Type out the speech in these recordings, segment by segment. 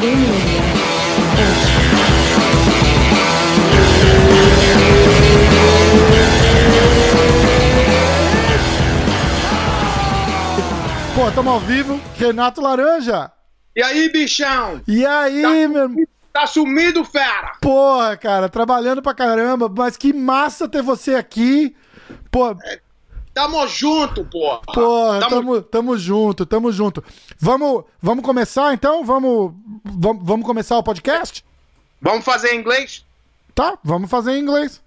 Pô, estamos ao vivo. Renato Laranja. E aí, bichão? E aí, tá, meu. Tá sumido, fera? Porra, cara, trabalhando pra caramba, mas que massa ter você aqui. Pô. É, tamo junto, porra. Porra, tamo... Tamo, tamo junto, tamo junto. Vamos, vamos começar então? Vamos, vamos, vamos começar o podcast? Vamos fazer em inglês? Tá, vamos fazer em inglês.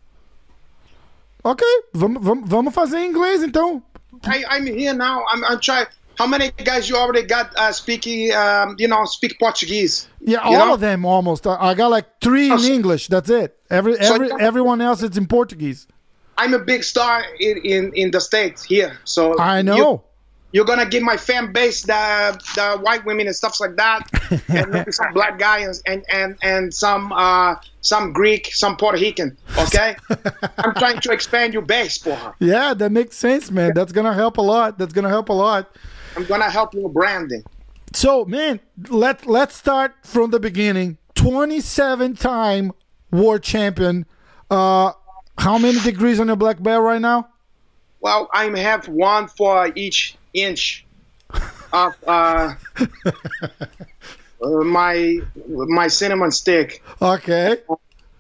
Ok, vamos, vamos, vamos fazer em inglês então. I, I'm here now. I'm, I'm trying. How many guys you already got uh, speaking, um, you know, speak Portuguese? Yeah, all know? of them almost. I got like three in English. That's it. Every every everyone else is in Portuguese. I'm a big star in, in, in the States here. So I know. you're gonna give my fan base the the white women and stuff like that, and maybe some black guys and and and some uh some Greek, some Puerto Rican. Okay, I'm trying to expand your base, porra. Yeah, that makes sense, man. That's gonna help a lot. That's gonna help a lot. I'm gonna help you with branding. So, man, let let's start from the beginning. Twenty-seven time world champion. Uh, how many degrees on your black belt right now? Well, I have one for each inch of uh, uh, my my cinnamon stick, Okay,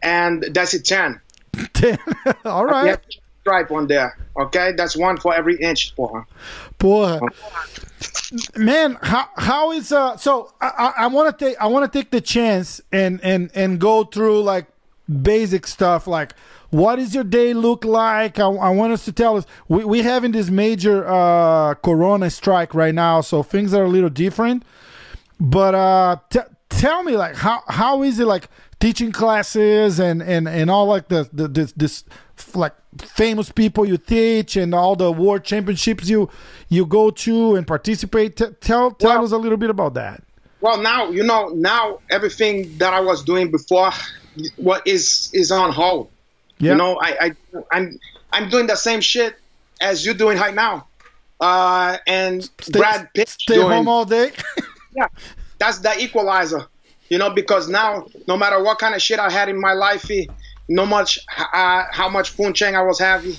and that's a ten. ten. All right. Stripe on there. Okay, that's one for every inch, porra. Porra. Man, how how is uh so I I, I want to take I want to take the chance and and and go through like basic stuff like what does your day look like? I, I want us to tell us we we having this major uh corona strike right now, so things are a little different. But uh t- tell me like how how is it like teaching classes and and and all like the, the this this like famous people you teach and all the world championships you you go to and participate T- tell tell Well- us a little bit about that Well, now you know. Now everything that I was doing before, what is is on hold. Yeah You know, I, I I'm I'm doing the same shit as you're doing right now. Uh, and stay, Brad Pitt stay doing. home all day Yeah, that's the equalizer. You know, because now no matter what kind of shit I had in my life, eh, no much uh, how much punching I was having,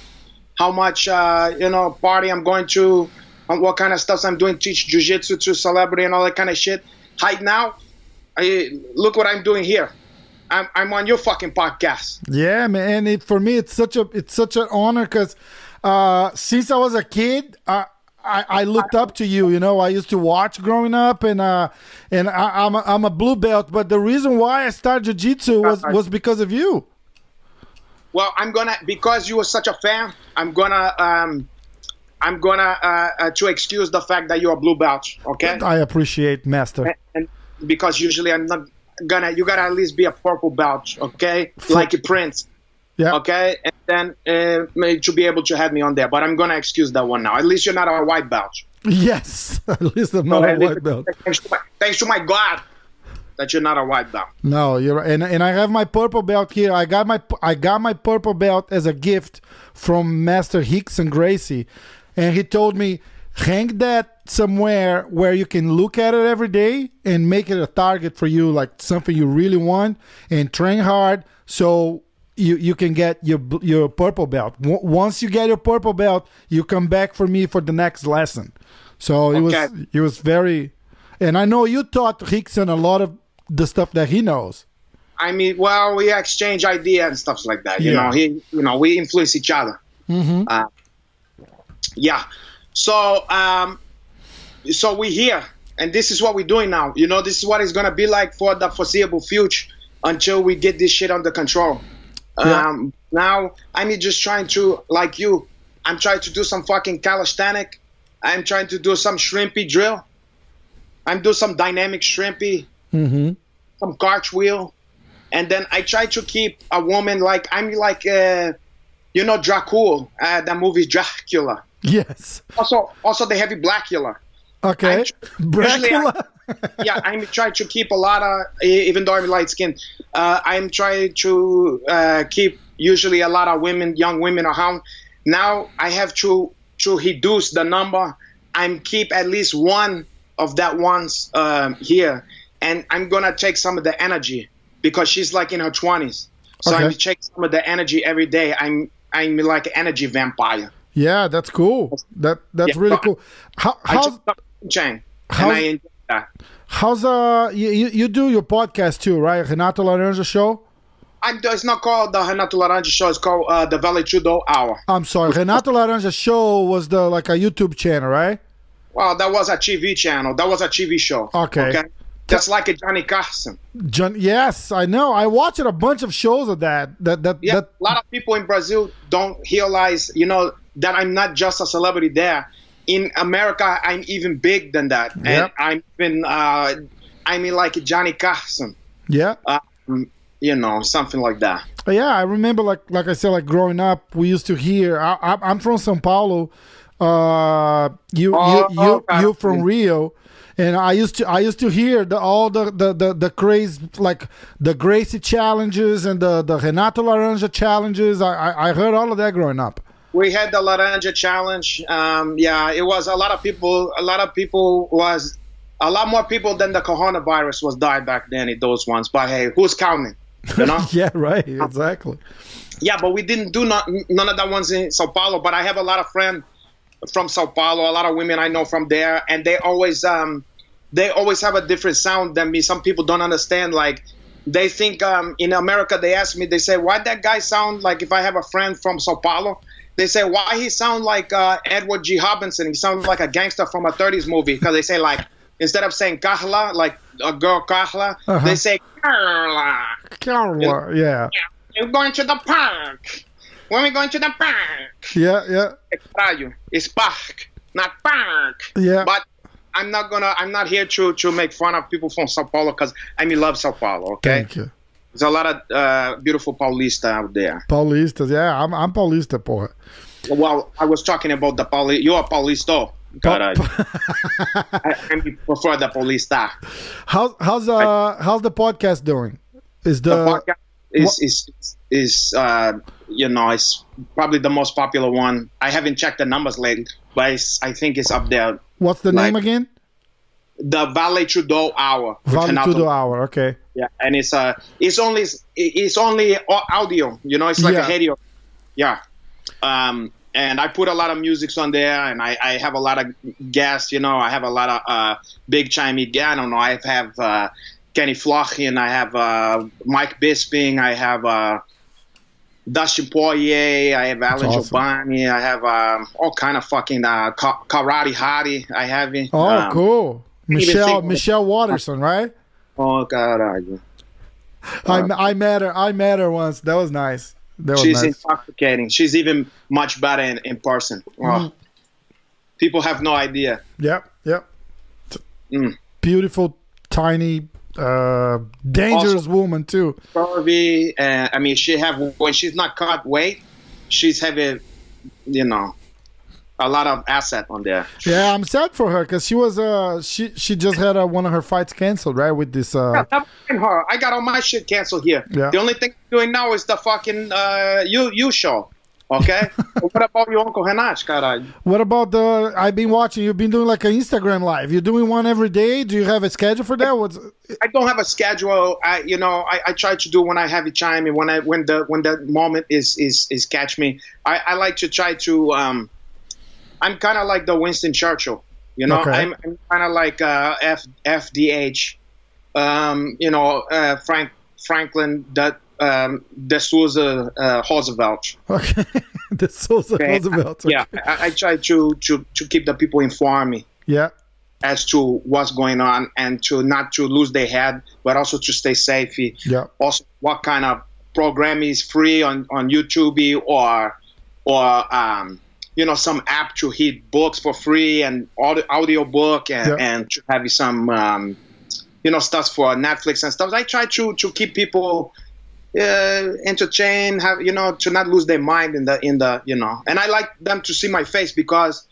how much uh, you know party I'm going to, what kind of stuff I'm doing, teach jujitsu to celebrity and all that kind of shit. Right now, I, look what I'm doing here. I'm, I'm on your fucking podcast. Yeah, man. And it, for me, it's such a it's such an honor because uh, since I was a kid, I, I I looked up to you. You know, I used to watch growing up, and uh, and I, I'm a, I'm a blue belt. But the reason why I started jiu-jitsu was was because of you. Well, I'm gonna because you were such a fan. I'm gonna um, I'm gonna uh, uh, to excuse the fact that you're a blue belt. Okay. I appreciate Master. and because usually I'm not gonna you gotta at least be a purple belt, okay? Like a prince, Yeah. okay? And then uh, to be able to have me on there, but I'm gonna excuse that one now. At least you're not a white belt. Yes. At least I'm not a white belt. Thanks to, my, thanks to my God that you're not a white belt. No, you're and and I have my purple belt here. I got my I got my purple belt as a gift from Master Rickson Gracie, and he told me hang that somewhere where you can look at it every day and make it a target for you, like something you really want, and train hard so you you can get your your purple belt. W- once you get your purple belt, you come back for me for the next lesson. So it was it was very, and I know you taught Rickson a lot of the stuff that he knows. I mean, well, we exchange ideas and stuff like that. You Yeah. know, he, you know, we influence each other. Mm-hmm. Uh, yeah. So, um, so we here, and this is what we're doing now. You know, this is what it's gonna be like for the foreseeable future until we get this shit under control. Yeah. Um, now I'm just trying to, like you, I'm trying to do some fucking calisthenic. I'm trying to do some shrimpy drill. I'm doing some dynamic shrimpy Mm-hmm. some cartwheel, and then I try to keep a woman like I'm like uh, you know Dracula, uh, the movie Dracula. Yes. Also, also the heavy Blackula. Okay. I'm- Dracula. yeah, I'm trying to keep a lot of even though I'm light skinned, uh, I'm trying to uh, keep usually a lot of women, young women around. Now I have to to reduce the number. I'm keep at least one of that ones um, here, and I'm gonna take some of the energy because she's like in her 20s. So Okay. I'm take some of the energy every day. I'm I'm like an energy vampire. Yeah, that's cool. That that's Yeah, really cool. How, how's Chang, how's- and I enjoy that. how's uh you, you do your podcast too, right? Renato Laranja show. I, it's not called the Renato Laranja show. It's called uh, the Vale Tudo Hour. I'm sorry, Renato Laranja show was the like a YouTube channel, right? Well, that was a TV channel. That was a TV show. Okay. Just like a Johnny Carson. John, yes, I know. I watched a bunch of shows of that. That that Yeah, that. a lot of people in Brazil don't realize, you know, that I'm not just a celebrity there. In America, I'm even big than that, and Yep. I'm even, uh, I mean, like Johnny Carson, Yeah, um, you know, something like that. yeah. I remember, like like I said, like growing up, we used to hear. I, I, I'm from São Paulo. Uh, you Oh, you you okay. you from Rio. And I used to I used to hear the all the the the, the craze like the Gracie challenges and the the Renato Laranja challenges. I, I I heard all of that growing up. We had the Laranja Challenge. Um, yeah, it was a lot of people. A lot of people was a lot more people than the coronavirus was died back then in those ones. But hey, who's counting? You know. Yeah, right. Exactly. Yeah, but we didn't do not, none of that ones in Sao Paulo. But I have a lot of friends from Sao Paulo, a lot of women I know from there, and they always um, they always have a different sound than me. Some people don't understand. Like they think um, in America, they ask me, they say, why that guy sound like if I have a friend from Sao Paulo. They say why he sound like uh, Edward G. Robinson. He sounds like a gangster from a 30s movie because they say like instead of saying Carla, like a girl Carla, Uh-huh. they say Carla. Carla, yeah, We're going to the park. When we going to the park? yeah, yeah. It's park, not park. yeah. But I'm not gonna. I'm not here to to make fun of people from Sao Paulo because I mean love Sao Paulo. Okay, Thank you. there's a lot of uh, beautiful Paulista out there. Paulistas, yeah, I'm, I'm Paulista, porra. Well, I was talking about the Pauli. You're a Paulisto. Caralho. I, I prefer the Paulista. How's how's uh how's the podcast doing? Is the, The podcast is is is uh, you know it's probably the most popular one. I haven't checked the numbers lately, but it's, I think it's up there. what's the name again? The Vale Tudo Hour. Renato. Tudo Hour. Okay. Yeah, and it's uh it's only it's only audio. You know, it's like Yeah. a radio. Yeah. Um, and I put a lot of musics on there, and I, I have a lot of guests. You know, I have a lot of uh, big Chinese guests. I don't know. I have uh, Kenny Florian. I have uh, Mike Bisping. I have uh, Dustin Poirier. I have Alan awesome. Giovanni. I have um, all kind of fucking uh, Ka- Karate Hottie. I have it. Oh, Um, cool. Michelle Michelle Waterson, right? Oh God, I- I I met her. I met her once. That was nice. That was She's nice. intoxicating. She's even much better in, in person. Oh. Mm. People have no idea. Yep. Yep. Mm. Beautiful, tiny, uh, dangerous Also- woman too. Curvy, and I mean, she have when she's not cut weight, she's having, you know, a lot of asset on there. Yeah, I'm sad for her because she was uh she she just had uh, one of her fights canceled, right? With this uh Yeah, her. I got all my shit canceled here. Yeah. The only thing I'm doing now is the fucking uh, you you show. Okay. what about your uncle caralho? What about the? I've been watching. You've been doing like an Instagram live. You're doing one every day. Do you have a schedule for that? What's? I don't have a schedule. I, you know, I, I try to do when I have it time and when I when the when the moment is is is catch me. I, I like to try to. Um, I'm kind of like the Winston Churchill. You know, Okay. I'm, I'm kind of like uh, F FDH. Um, you know, uh, Frank Franklin that um, De Souza uh, Roosevelt. Okay, the Sosa Okay. Roosevelt. Yeah, I, I try to to to keep the people informed yeah, as to what's going on and to not to lose their head, but also to stay safe. yeah. Also, what kind of program is free on on YouTube or or um, you know some app to read books for free and audio, audio book and, Yeah. and to have some um, you know stuff for Netflix and stuff. I try to to keep people uh, entertained, have you know to not lose their mind in the in the you know. And I like them to see my face because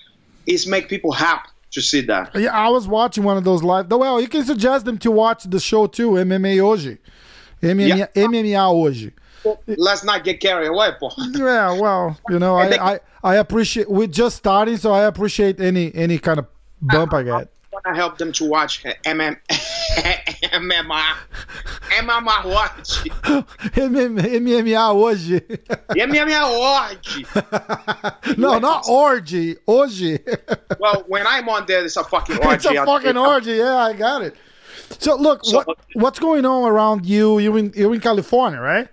it's make people happy to see that. Yeah, I was watching one of those live. Well, you can suggest them to watch the show too, MMA Hoje. MMA, Yeah. MMA Hoje. Let's not get carried away, Paul. Yeah, well, you know, I, I, I appreciate. We're just starting, so I appreciate any any kind of bump I get. Want to help them to watch MM, MMA, MMA Watch. MMA hoje. MMA Watch. no, not orgy. Hoje. well, when I'm on there, it's a fucking orgy. it's a fucking orgy. Yeah, I got it. So look, so, what, what's going on around you? You in you're in California, right?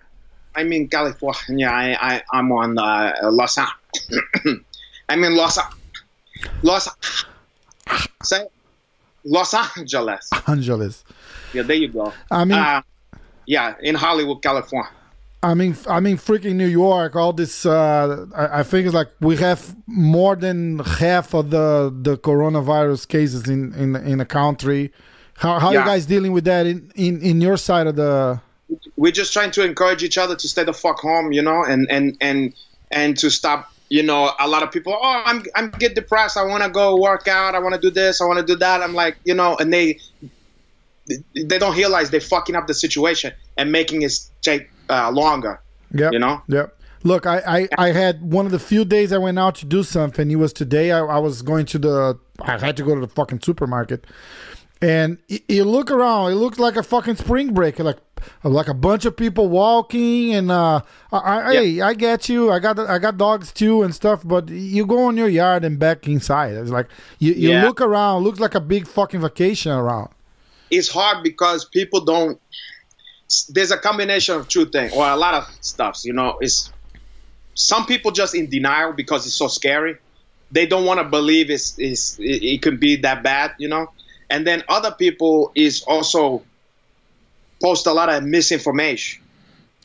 I'm in California. I, I I'm on uh, Los Angeles. I'm in Los Los say Los Angeles. Angeles. Yeah, there you go. I mean, uh, yeah, in Hollywood, California. I mean, I mean, freaking New York. All this, uh, I, I, think it's like we have more than half of the the coronavirus cases in in in the country. How how yeah. you guys dealing with that in, in in your side of the? We're just trying to encourage each other to stay the fuck home, you know, and and and and to stop. You know, a lot of people. Oh, I'm I'm get depressed. I want to go work out. I want to do this. I want to do that. I'm like, you know, and they they don't realize they're fucking up the situation and making it take uh, longer. Yeah, you know. Yep. Look, I, I, I had one of the few days I went out to do something. It was today. I, I was going to the. I had to go to the fucking supermarket, and you look around, it looks like a fucking spring break, like like a bunch of people walking. And uh, I, hey, I get you. I got I got dogs too and stuff. But you go in your yard and back inside. It's like you, you yeah. look around, looks like a big fucking vacation around. It's hard because people don't. There's a combination of two things, or a lot of stuffs. You know, it's some people just in denial because it's so scary. They don't want to believe it's, it's it, it could be that bad. You know and then other people is also post a lot of misinformation.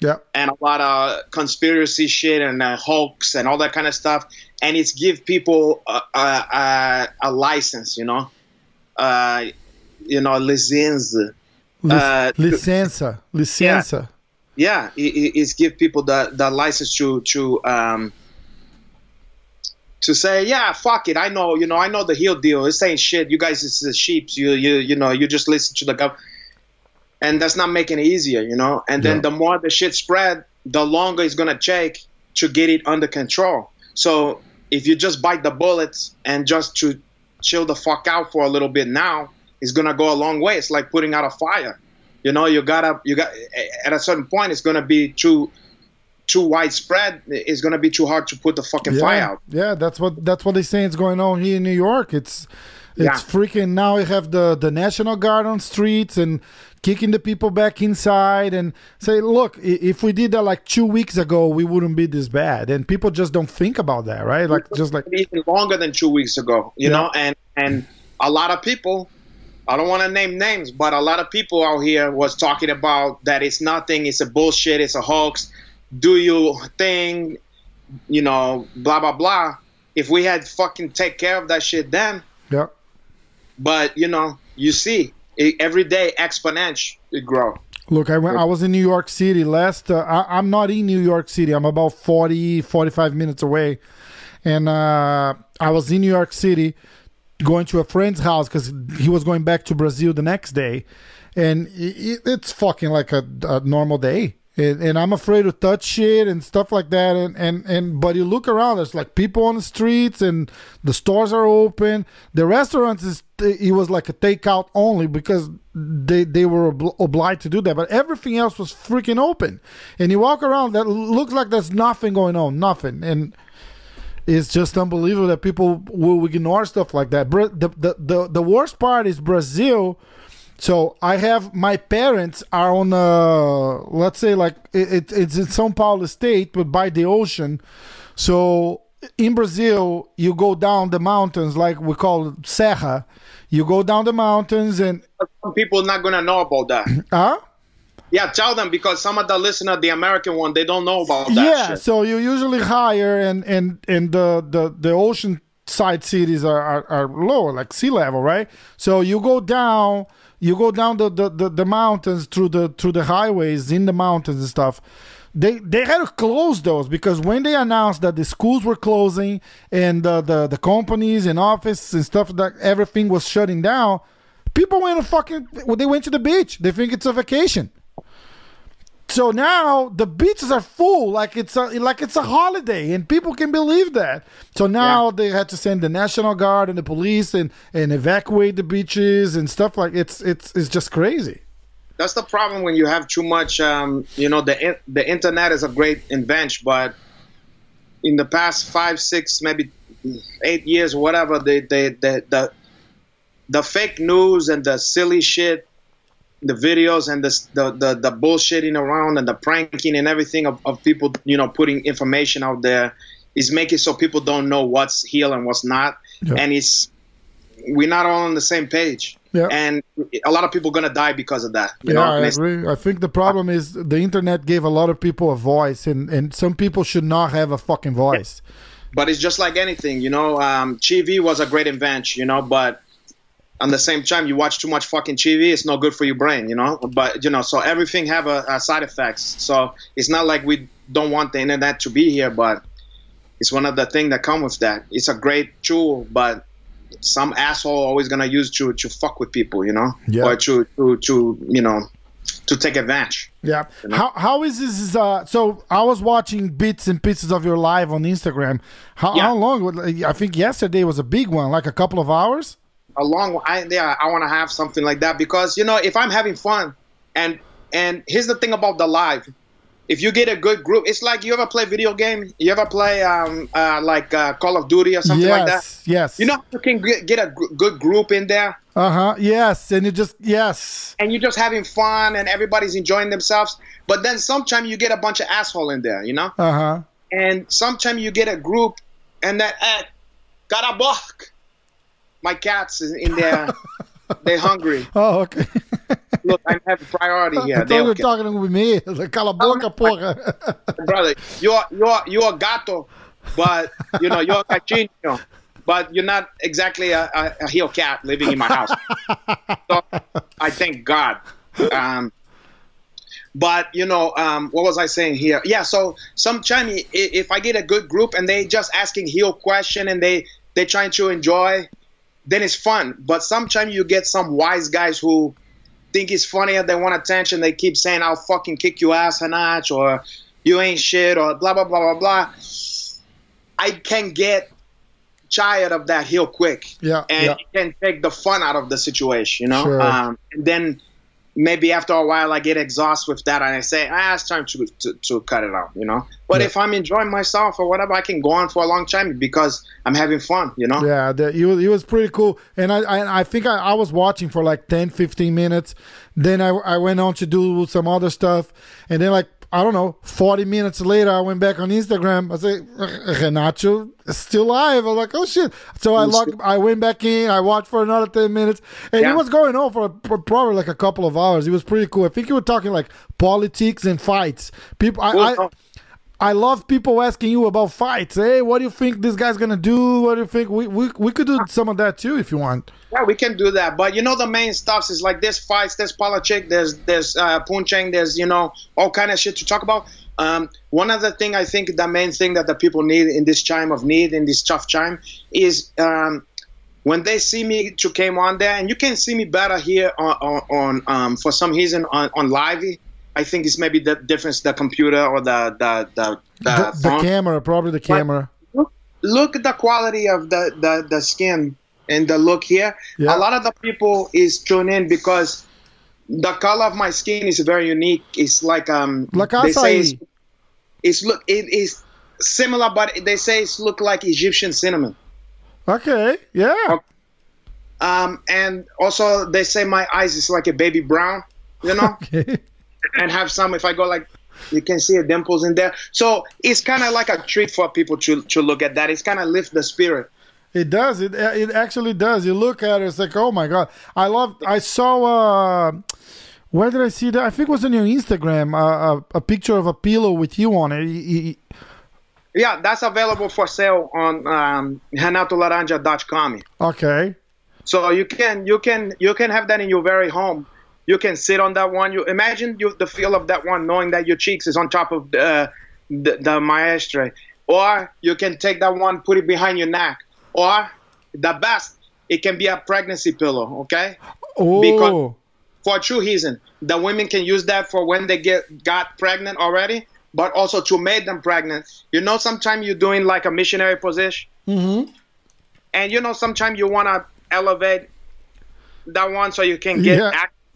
Yeah. And a lot of conspiracy shit and uh, hoax and all that kind of stuff. And it's give people a, a, a, a license you know? Uh, you know license. Uh, licença licença yeah, yeah it, it's give people the, the license to to um, to say, yeah, fuck it, I know, you know, I know the heel deal. It's saying shit. You guys is the sheeps. You you you know, you just listen to the government, and that's not making it easier, you know. And then yeah. the more the shit spread, the longer it's gonna take to get it under control. So if you just bite the bullets and just to chill the fuck out for a little bit now, it's gonna go a long way. It's like putting out a fire. You know, you gotta you got at a certain point, it's gonna be too too widespread, it's going to be too hard to put the fucking yeah, fire out. Yeah, that's what that's what they say is going on here in New York. It's it's yeah. freaking now we have the the national guard on streets and kicking the people back inside and say look if we did that like two weeks ago we wouldn't be this bad and people just don't think about that right like just like even longer than two weeks ago you yeah. know and and a lot of people I don't want to name names, but a lot of people out here was talking about that it's nothing, it's a bullshit, it's a hoax, do your thing, you know, blah blah blah. If we had fucking take care of that shit then, yeah. But you know, you see, it, every day exponential it grow. Look, I went. I was in New York City last. Uh, I, am not in New York City. I'm about 40, 45 minutes away, and uh, I was in New York City, going to a friend's house because he was going back to Brazil the next day, and it, it's fucking like a, a normal day and, and, I'm afraid to touch shit and stuff like that. And, and, and but you look around, there's like people on the streets, and the stores are open. The restaurants is it was like a takeout only because they they were obl- obliged to do that. But everything else was freaking open, and you walk around, that looks like there's nothing going on, nothing, and. It's just unbelievable that people will ignore stuff like that. The, the, the, the worst part is Brazil so I have my parents are on uh let's say like it, it's in São Paulo state but by the ocean. So in Brazil you go down the mountains like we call it Serra. You go down the mountains and some people not gonna know about that. Huh? Yeah, tell them because some of the listener, the American one, they don't know about that. Yeah, shit. so you usually higher and and and the the the ocean side cities are, are, are lower, like sea level, right? So you go down you go down the, the, the, the, mountains through the through the highways in the mountains and stuff. They they had to close those because when they announced that the schools were closing and the the, the companies and offices and stuff that everything was shutting down people went to fucking they went to the beach. They think it's a vacation so now the beaches are full, like it's a like it's a holiday, and people can believe that. So now Yeah. they had to send the national guard and the police and and evacuate the beaches and stuff like it's it's it's just crazy. That's the problem when you have too much. Um, you know, the the internet is a great invention, but in the past five, six, maybe eight years, whatever, the the the the, the fake news and the silly shit, the videos and the the the, the bullshitting around and the pranking and everything of, of people, you know, putting information out there is making so people don't know what's real and what's not, Yeah. and it's we're not all on the same page. Yeah. And a lot of people are gonna die because of that. You yeah, know, I agree. I think the problem is the internet gave a lot of people a voice, and and some people should not have a fucking voice. but it's just like anything, you know. Um, TV was a great invention, you know, but on the same time, you watch too much fucking TV, it's not good for your brain, you know. But you know, so everything have a, a side effects. So it's not like we don't want the internet to be here, but it's one of the things that come with that. It's a great tool, but some asshole always gonna use to to fuck with people, you know, Yeah. or to to to you know to take advantage. Yeah. How how is this? Uh, so I was watching bits and pieces of your live on Instagram. How Yeah. how long? I think yesterday was a big one, like a couple of hours. A long I yeah, I want to have something like that because you know if I'm having fun and and here's the thing about the live if you get a good group it's like you ever play video game you ever play um uh, like uh, Call of Duty or something yes. like that Yes. you know you can get, get a gr- good group in there Uh huh. Yes. And you just yes. and you're just having fun and everybody's enjoying themselves but then sometimes you get a bunch of asshole in there you know Uh huh. and sometimes you get a group and that eh, got a buck my cats is in there they're hungry Oh, okay. look I'm having priority I here thought They you were talking with me. Cala boca, porra. brother. You're you're you're a gato, but you know you're a cachino, but you're not exactly a, a, a heel cat living in my house. so I thank God. Um, but you know, um, what was I saying here? Yeah. So sometimes i- if I get a good group and they just asking heel question and they they trying to enjoy, then it's fun. But sometimes you get some wise guys who think it's funny and they want attention. They keep saying, "I'll fucking kick your ass a notch," or "You ain't shit," or blah blah blah blah blah. I can get tired of that heel quick, Yeah, and yeah. it can take the fun out of the situation, you know. Sure. Um, and then maybe after a while, I get exhausted with that, and I say, "Ah, it's time to to, to cut it out," you know. But Yeah. if I'm enjoying myself or whatever, I can go on for a long time because I'm having fun, you know. Yeah, the, he, was, he was pretty cool. And I, I, I think I, I was watching for like 10, 15 minutes. Then I, I went on to do some other stuff. And then, like, I don't know, 40 minutes later, I went back on Instagram. I said, Renato is still live. I was like, oh shit. So I oh, logged, I went back in, I watched for another 10 minutes. And Yeah. it was going on for, for probably like a couple of hours. It was pretty cool. I think you were talking like politics and fights. People, I, I, Well, I love people asking you about fights. Hey, what do you think this guy's gonna do? What do you think? We we, we could do some of that too if you want. Yeah, we can do that. But you know, the main stuff is like there's fights, there's politics, there's there's uh, punching, there's you know all kind of shit to talk about. Um, one other thing I think the main thing that the people need in this time of need in this tough time is um, when they see me to came on there, and you can see me better here on, on, on um, for some reason on on live. I think it's maybe the difference the computer or the the the, the, The, the camera, probably the camera. look, look at the quality of the, the, the skin and the look here. Yeah. A lot of the people is tuned in because the color of my skin is very unique. It's like um Like they say it's, it's look it is similar, but they say it's look like Egyptian cinnamon. Okay, yeah. Um, and also they say my eyes is like a baby brown, you know, Okay. And have some. If I go like. You can see the dimples in there, so it's kind of like a treat for people to to look at that. It's kind of lift the spirit. It does. It it actually does. You look at it, it's like, oh my god. I love. I saw. uh Where did I see that? I think it was on your Instagram. Uh, a, a picture of a pillow with you on it. Y- y- Yeah, that's available for sale on um, renatolaranja.com. Okay. So you can you can you can have that in your very home. You can sit on that one. You imagine you, the feel of that one, knowing that your cheeks is on top of the the, the. Or you can take that one, put it behind your neck. Or the best, it can be a pregnancy pillow. Okay. Oh. Because- for a true reason. The women can use that for when they get got pregnant already, but also to make them pregnant. You know, sometimes you're doing like a missionary position, Mm-hmm. and you know, sometimes you want to elevate that one so you can get Yeah.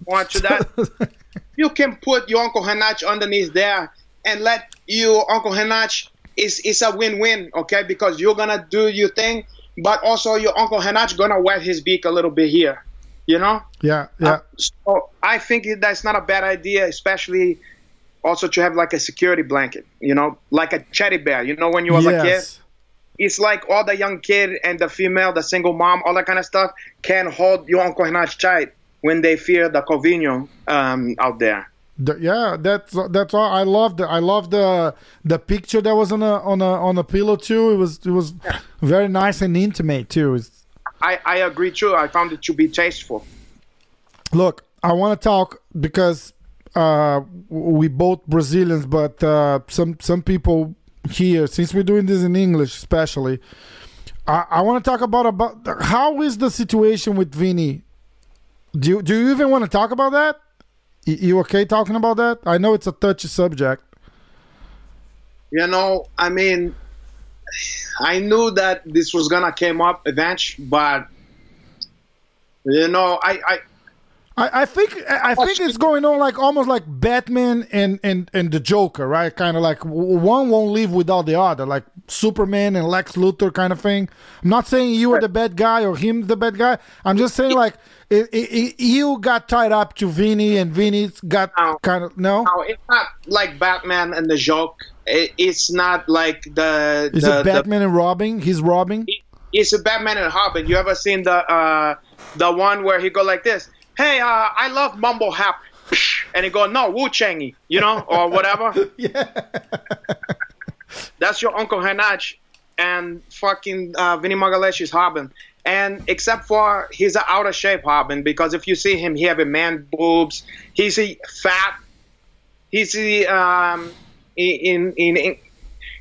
More to that. you can put your Uncle Hanach underneath there and let your Uncle Hanach is it's a win-win, okay? Because you're gonna do your thing, but also your Uncle Hanach gonna wet his beak a little bit here, you know? yeah, yeah. Uh, so I think that's not a bad idea, especially also to have like a security blanket, you know, like a teddy bear. You know, when you was a kid, it's like all the young kid and the female, the single mom, all that kind of stuff can hold your Uncle Hanach tight when they fear the Covino um, out there. The- yeah, that's that's all. I love the I love the the picture that was on a on a on a pillow too. It was it was very nice and intimate too. It's, I, I agree too. I found it to be tasteful. look, I want to talk because uh, we both Brazilians, but uh, some some people here, since we're doing this in English, especially, I, I want to talk about about how is the situation with Vini. Do you, do you even want to talk about that? You, okay talking about that? I know it's a touchy subject. You know, I mean, I knew that this was gonna come up eventually, but you know, I, I I, I think I think it's going on like almost like Batman and and and the Joker, right? Kind of like one won't live without the other, like Superman and Lex Luthor kind of thing. I'm not saying you are the bad guy or him the bad guy. I'm just saying like it, it, it, you got tied up to Vinny and Vinny's got No. kind of no. No, it's not like Batman and the Joker. It, it's not like the. Is the, it Batman and robbing? He's robbing. The, it's a Batman and Robin. You ever seen the uh, the one where he go like this? Hey, uh, I love Mumble Hap, and he go no Wu Changy, you know, or whatever. Yeah. That's your Uncle Hanach and fucking uh, Vinny is Robin. And except for he's an out of shape Robin because if you see him, he have a man boobs. He's a fat. He's a, um, in, in in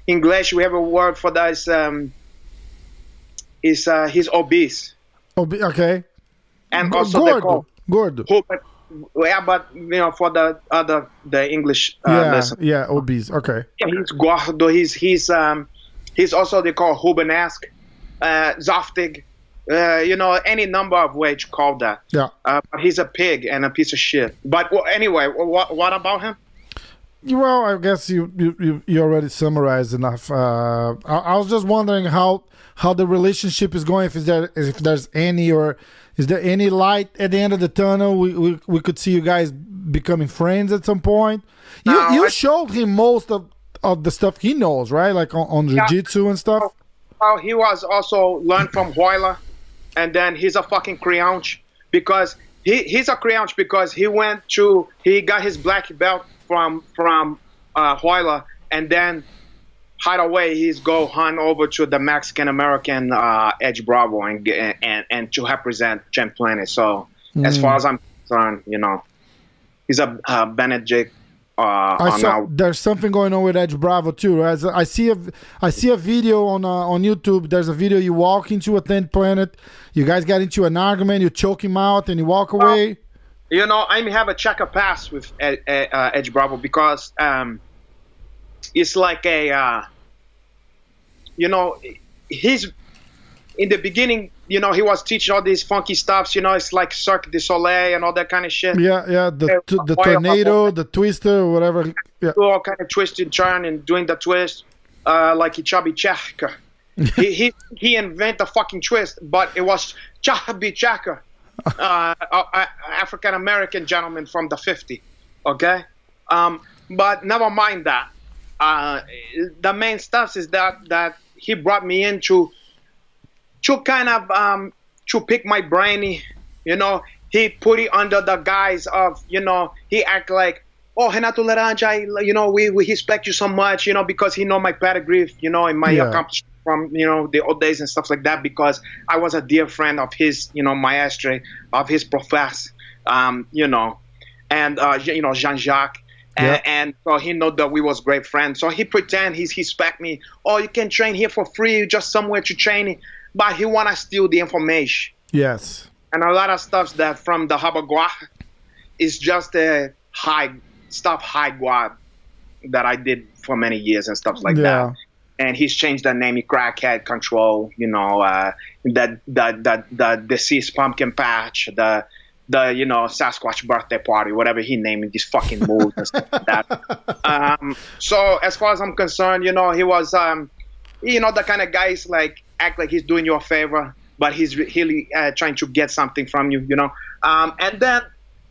English we have a word for that. Is, um, is uh, he's obese be- okay. and also they Gordo. call Gordo. Hoop- yeah, but you know for the other the English uh, Yeah. listen. Yeah. Obese. Okay. Yeah, he's gordo. He's he's um he's also they call Rubenesque, uh, Zoftig, uh, you know any number of ways you call that. Yeah. Uh, but he's a pig and a piece of shit. But well, anyway, what what about him? Well, I guess you you, you, already summarized enough. Uh, I, I was just wondering how how the relationship is going. If is there if there's any or is there any light at the end of the tunnel? We we, we could see you guys becoming friends at some point. You No, you I- showed him most of, of the stuff he knows, right? Like on, on jiu-jitsu and stuff. Well, he was also learned from Royler, and then he's a fucking creonch because he he's a creonch because he went to he got his black belt from from uh, Royler, and then right away he's go hunt over to the Mexican American uh, Eddie Bravo and, and and to represent Champ Planet. So as far as I'm concerned, you know, he's a uh, Benedict. Uh, I saw our- there's something going on with Eddie Bravo too. As I see a I see a video on uh, on YouTube. There's a video you walk into a 10th Planet. You guys got into an argument. You choke him out and you walk away. You know, I have a checker pass with Ed, Ed, uh, Eddie Bravo because um, it's like a, uh, you know, he's in the beginning. You know, he was teaching all these funky stuffs. You know, it's like Cirque du Soleil and all that kind of shit. Yeah, yeah. The t- the tornado, the twister, whatever. Yeah, all kind of twist and turn and doing the twist uh, like chubby checker. he, he he invented the fucking twist, but it was chubby checker, uh, African American gentleman from the 50. Okay, um, but never mind that. Uh, the main stuff is that that he brought me into to kind of um, to pick my brainy. You know, he put it under the guise of you know he act like oh Renato Laranja, I- you know we, we respect you so much, you know because he know my pedigree, you know, and my Yeah. accomplishment from you know the old days and stuff like that because I was a dear friend of his, you know, maestre of his profess, um, you know, and uh, you know Jean Jacques. And, and so he know that we was great friends. So he pretend he's he respect me. Oh, you can train here for free, just somewhere to train. But he wanna steal the information yes. and a lot of stuff that from the Habagua. it's just a high stuff high guard that I did for many years and stuff like Yeah. that. And he's changed the name, he crackhead control, you know, uh, the the the the deceased pumpkin patch, the the you know Sasquatch birthday party, whatever he named these fucking moves and stuff like that. Um, so as far as I'm concerned, you know, he was um, you know the kind of guys like act like he's doing you a favor, but he's really uh, trying to get something from you, you know. Um, and then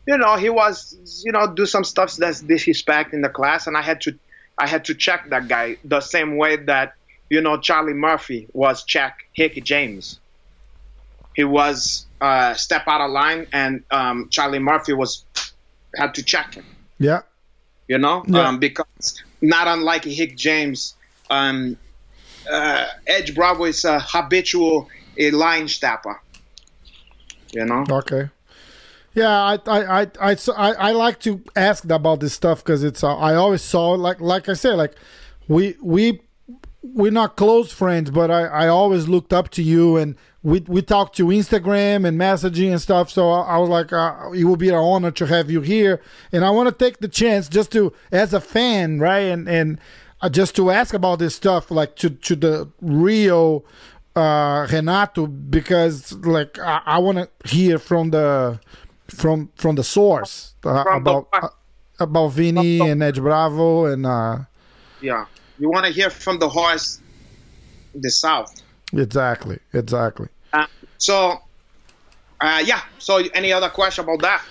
you know he was you know do some stuff that's disrespect in the class, and I had to I had to check that guy the same way that you know Charlie Murphy was check Hickey James. He was uh, step out of line, and um, Charlie Murphy was had to check him Yeah. you know, Yeah. um, because not unlike Rick James, um, uh, Eddie Bravo is a habitual a line stepper. You know, Okay. Yeah, I I I I, I, I like to ask about this stuff because it's uh, I always saw like like I said like we we we're not close friends, but I I always looked up to you and we we talked to Instagram and messaging and stuff. So I, I was like, uh, it will be an honor to have you here, and I want to take the chance just to as a fan, right, and and uh, just to ask about this stuff, like to to the real uh Renato because like I, I want to hear from the from from the source uh, From the- about uh, about Vinny and Eddie Bravo and uh yeah. You want to hear from the horse, the South. exactly exactly Uh, so, uh, yeah. So, any other question about that?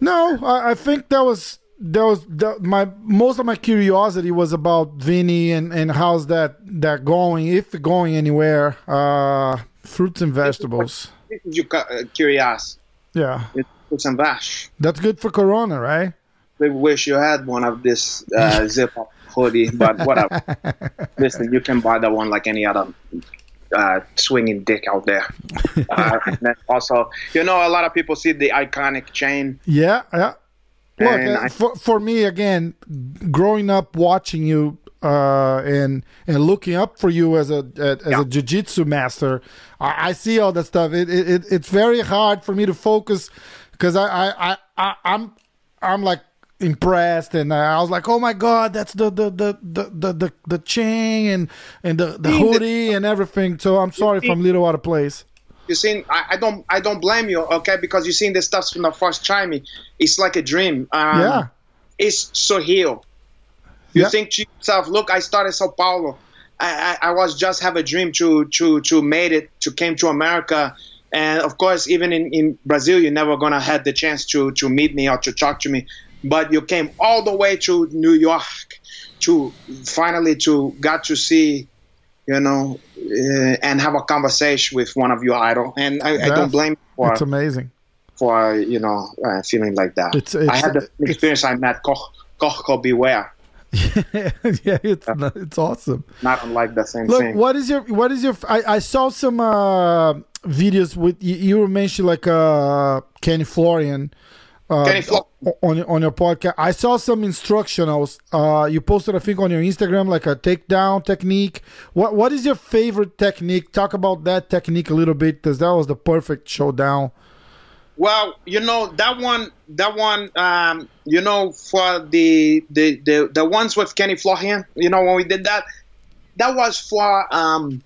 no I, I think that was that was that my most of my curiosity was about Vinny and and how's that that going if going anywhere uh fruits and vegetables This is you uh, curious. yeah It's fruits and veg. that's good for Corona right We wish you had one of this uh, zip up hoodie, but whatever. Listen, you can buy that one like any other uh, swinging dick out there. Uh, and then also, you know, a lot of people see the iconic chain. Yeah, yeah. Look, uh, I- for for me again, growing up watching you uh, and and looking up for you as a as Yeah. a jiu-jitsu master, I, I see all that stuff. It, it, it it's very hard for me to focus because I, I I I'm I'm like impressed and I was like, oh my god, that's the the the the the the, the chain and and the the- hoodie and everything. So I'm sorry if I'm a little out of place. You seen? I, I don't. I don't blame you. Okay, because you seen this stuff from the first time. It's like a dream. Um, Yeah. It's surreal. You Yeah. think to yourself, look, I started Sao Paulo. I, I, I was just have a dream to to to made it to came to America, and of course, even in, in Brazil, you're never gonna had the chance to to meet me or to talk to me. But you came all the way to New York to finally to got to see, you know, uh, and have a conversation with one of your idol. And I, I don't blame you for It's amazing. for you know uh, feeling like that. It's- I had the it's- experience. I met Koch Kochko Beware. yeah, it's it's awesome. Not unlike the same Look, thing. what is your what is your? I, I saw some uh, videos with you, you mentioned like uh, Kenny Florian. Uh, on on your podcast, I saw some instructionals. Uh, you posted, I think, on your Instagram, like a takedown technique. What what is your favorite technique? Talk about that technique a little bit, because that was the perfect showdown. Well, you know that one, that one, um, you know, for the, the the the ones with Kenny Florian, you know, when we did that, that was for um,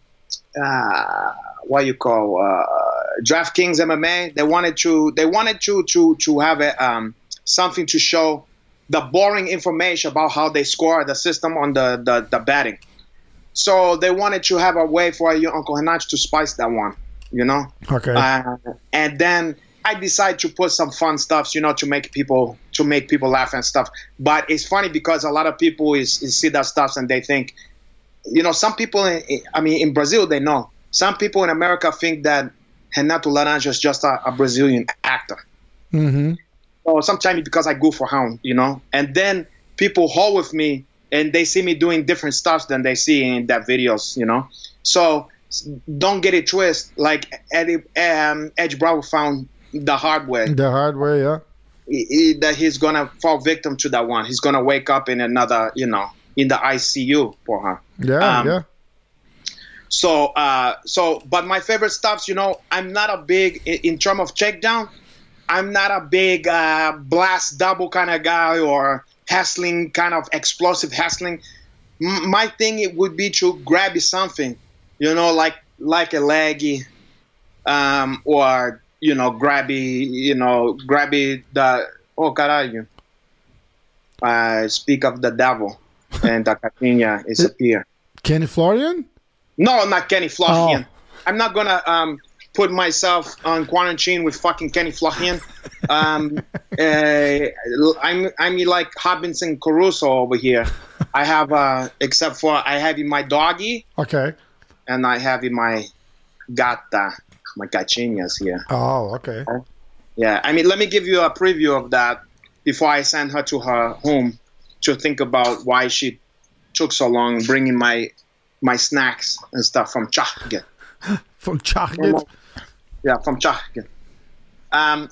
uh, what you call uh, DraftKings MMA. They wanted to they wanted to to to have a um, something to show the boring information about how they score the system on the the, the betting. So they wanted to have a way for your Uncle Henach to spice that one, you know. Okay. Uh, and then I decided to put some fun stuff, you know, to make people to make people laugh and stuff. But it's funny because a lot of people is, is see that stuff and they think, you know, some people. In, I mean, in Brazil they know. Some people in America think that Renato Laranja is just a, a Brazilian actor. mm-hmm. Or sometimes because I go for around, you know. And then people hold with me and they see me doing different stuff than they see in that videos, you know. So don't get it twisted. Like Eddie, um, Eddie Bravo found the hard way The hard way, yeah. he- he- that he's gonna fall victim to that one. He's gonna wake up in another, you know, in the ICU for her. Yeah, Um, yeah. So, uh, so, but my favorite stuffs, you know, I'm not a big in, in term of takedown. I'm not a big uh, blast double kind of guy or hustling kind of explosive hustling. M- my thing it would be to grab something, you know, like like a leggy, um, or you know, grabby, you know, grabby the oh caralho. Uh, speak of the devil, and the Catinha is appear. Kenny Florian? No, I'm not Kenny Florian. I'm not gonna um, put myself on quarantine with fucking Kenny Florian. Um, uh, I'm I'm like Robinson Caruso over here. I have uh, except for I have in my doggy Okay. and I have in my gata, my gatinhas here. Oh, okay. Yeah, I mean, let me give you a preview of that before I send her to her home to think about why she took so long bringing my my snacks and stuff from Target. From chocolate. Yeah, from Target. Um,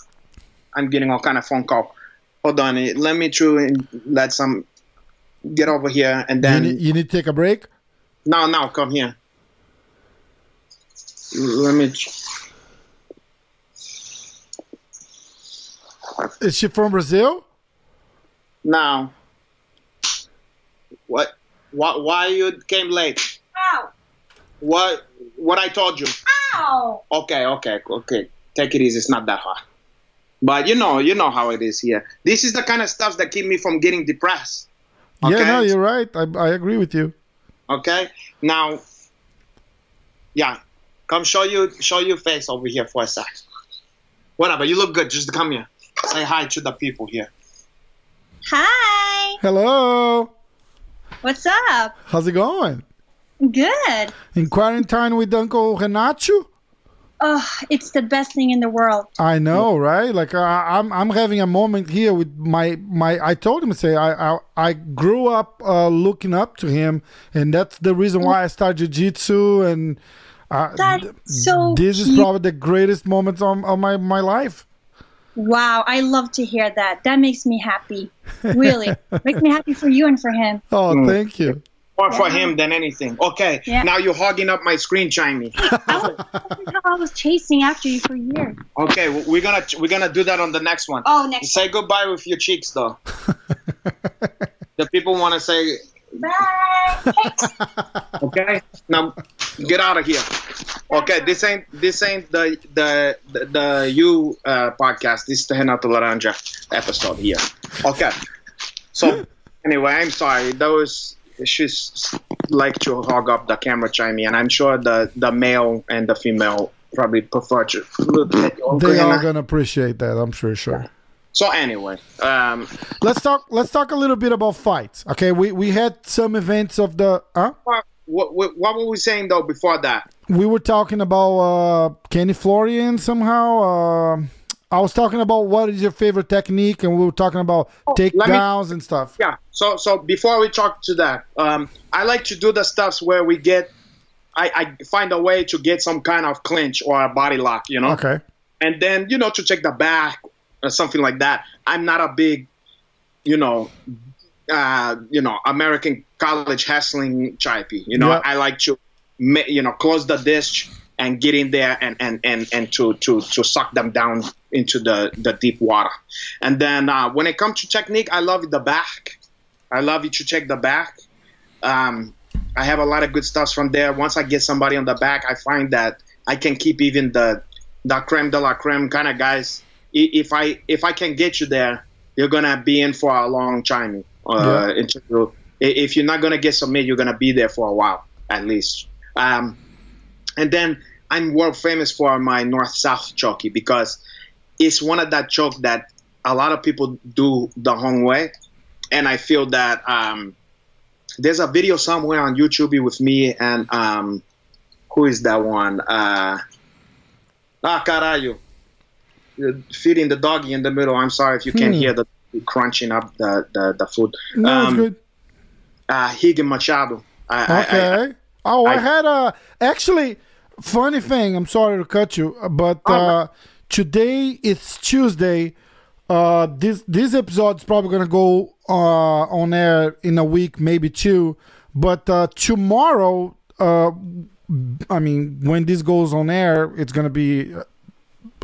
I'm getting all kind of phone call. Hold on, let me try and let some get over here and You then need, you need to take a break? now now come here. Let me. Is she from Brazil? Now, what? Why? Why you came late? Ow! What? What I told you? Ow! Okay, okay, okay. Take it easy. It's not that hard. But you know, you know how it is here. This is the kind of stuff that keep me from getting depressed. Yeah, Okay. no, you're right. I, I agree with you. Okay. Now, yeah, come show you show your face over here for a sec. Whatever. You look good. Just come here. Say hi to the people here. Hi! Hello. What's up? How's it going? Good. In quarantine with Uncle Renato? Oh, it's the best thing in the world. I know, right? Like uh, I'm, I'm having a moment here with my, my. I told him, say, I, I, I grew up uh, looking up to him, and that's the reason why I started jiu-jitsu. And uh, That's so this is probably the greatest moments of, of my my life. Wow, I love to hear that. That makes me happy. Really. makes me happy for you and for him. Oh, thank you. More for him than anything. Okay. Yeah. Now you're hogging up my screen, Chimey. I was, I was chasing after you for years. Okay, w- we're gonna we're gonna do that on the next one. Oh, next Say goodbye with your cheeks, though. the people want to say, Bye. okay, now get out of here. Okay, this ain't this ain't the the the, the you uh, podcast. This is the Renato Laranja episode here. Okay, so anyway, I'm sorry. Those she's like to hog up the camera, Chimey, and I'm sure the the male and the female probably prefer to look at your They are gonna appreciate that. I'm sure. Sure. So anyway, um, Let's talk. Let's talk a little bit about fights. Okay, we we had some events of the. Huh? what, what what were we saying though before that? We were talking about uh, Kenny Florian somehow. Uh, I was talking about what is your favorite technique, and we were talking about me- takedowns and stuff. Yeah. So so before we talk to that, um, I like to do the stuffs where we get, I, I find a way to get some kind of clinch or a body lock, you know, Okay. and then you know to check the back or something like that. I'm not a big, you know, uh, you know, American college hustling chippy. You know, Yeah. I like to, you know, close the disc and get in there and and and and to to to suck them down into the the deep water. And then uh, when it comes to technique, I love the back. I love you to check the back. Um, I have a lot of good stuff from there. Once I get somebody on the back, I find that I can keep even the the creme de la creme kind of guys. If I if I can get you there, you're gonna be in for a long time. Uh, Yeah. If you're not gonna get submit, you're gonna be there for a while at least. Um, and then I'm world famous for my north south choke because it's one of that joke that a lot of people do the wrong way, and I feel that um, there's a video somewhere on YouTube with me and um, who is that one? Uh, ah, caralho. You're feeding the doggy in the middle. I'm sorry if you can't Hmm. hear the crunching up the, the, the food. No, Um, good. Uh, Rigan Machado. I, I- I- Okay. oh, I, I- had a actually funny thing. I'm sorry to cut you, but Oh, uh, today it's Tuesday. Uh, this this episode's probably gonna go uh, on air in a week, maybe two. But uh, tomorrow, uh, I mean, when this goes on air, it's gonna be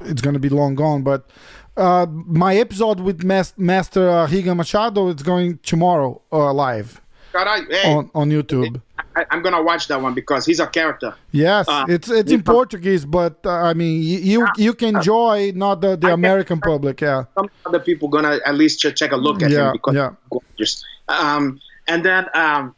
it's gonna be long gone. But uh, my episode with Mas- Master uh, Higa Machado is going tomorrow uh, live hey, on, on YouTube. I, I'm gonna watch that one because he's a character. Yes, Uh, it's it's in Portuguese, but uh, I mean you you, you can enjoy not the, the I American public. Yeah, Some other people gonna at least ch- check a look at Yeah, him because yeah. gorgeous. Um, and then um,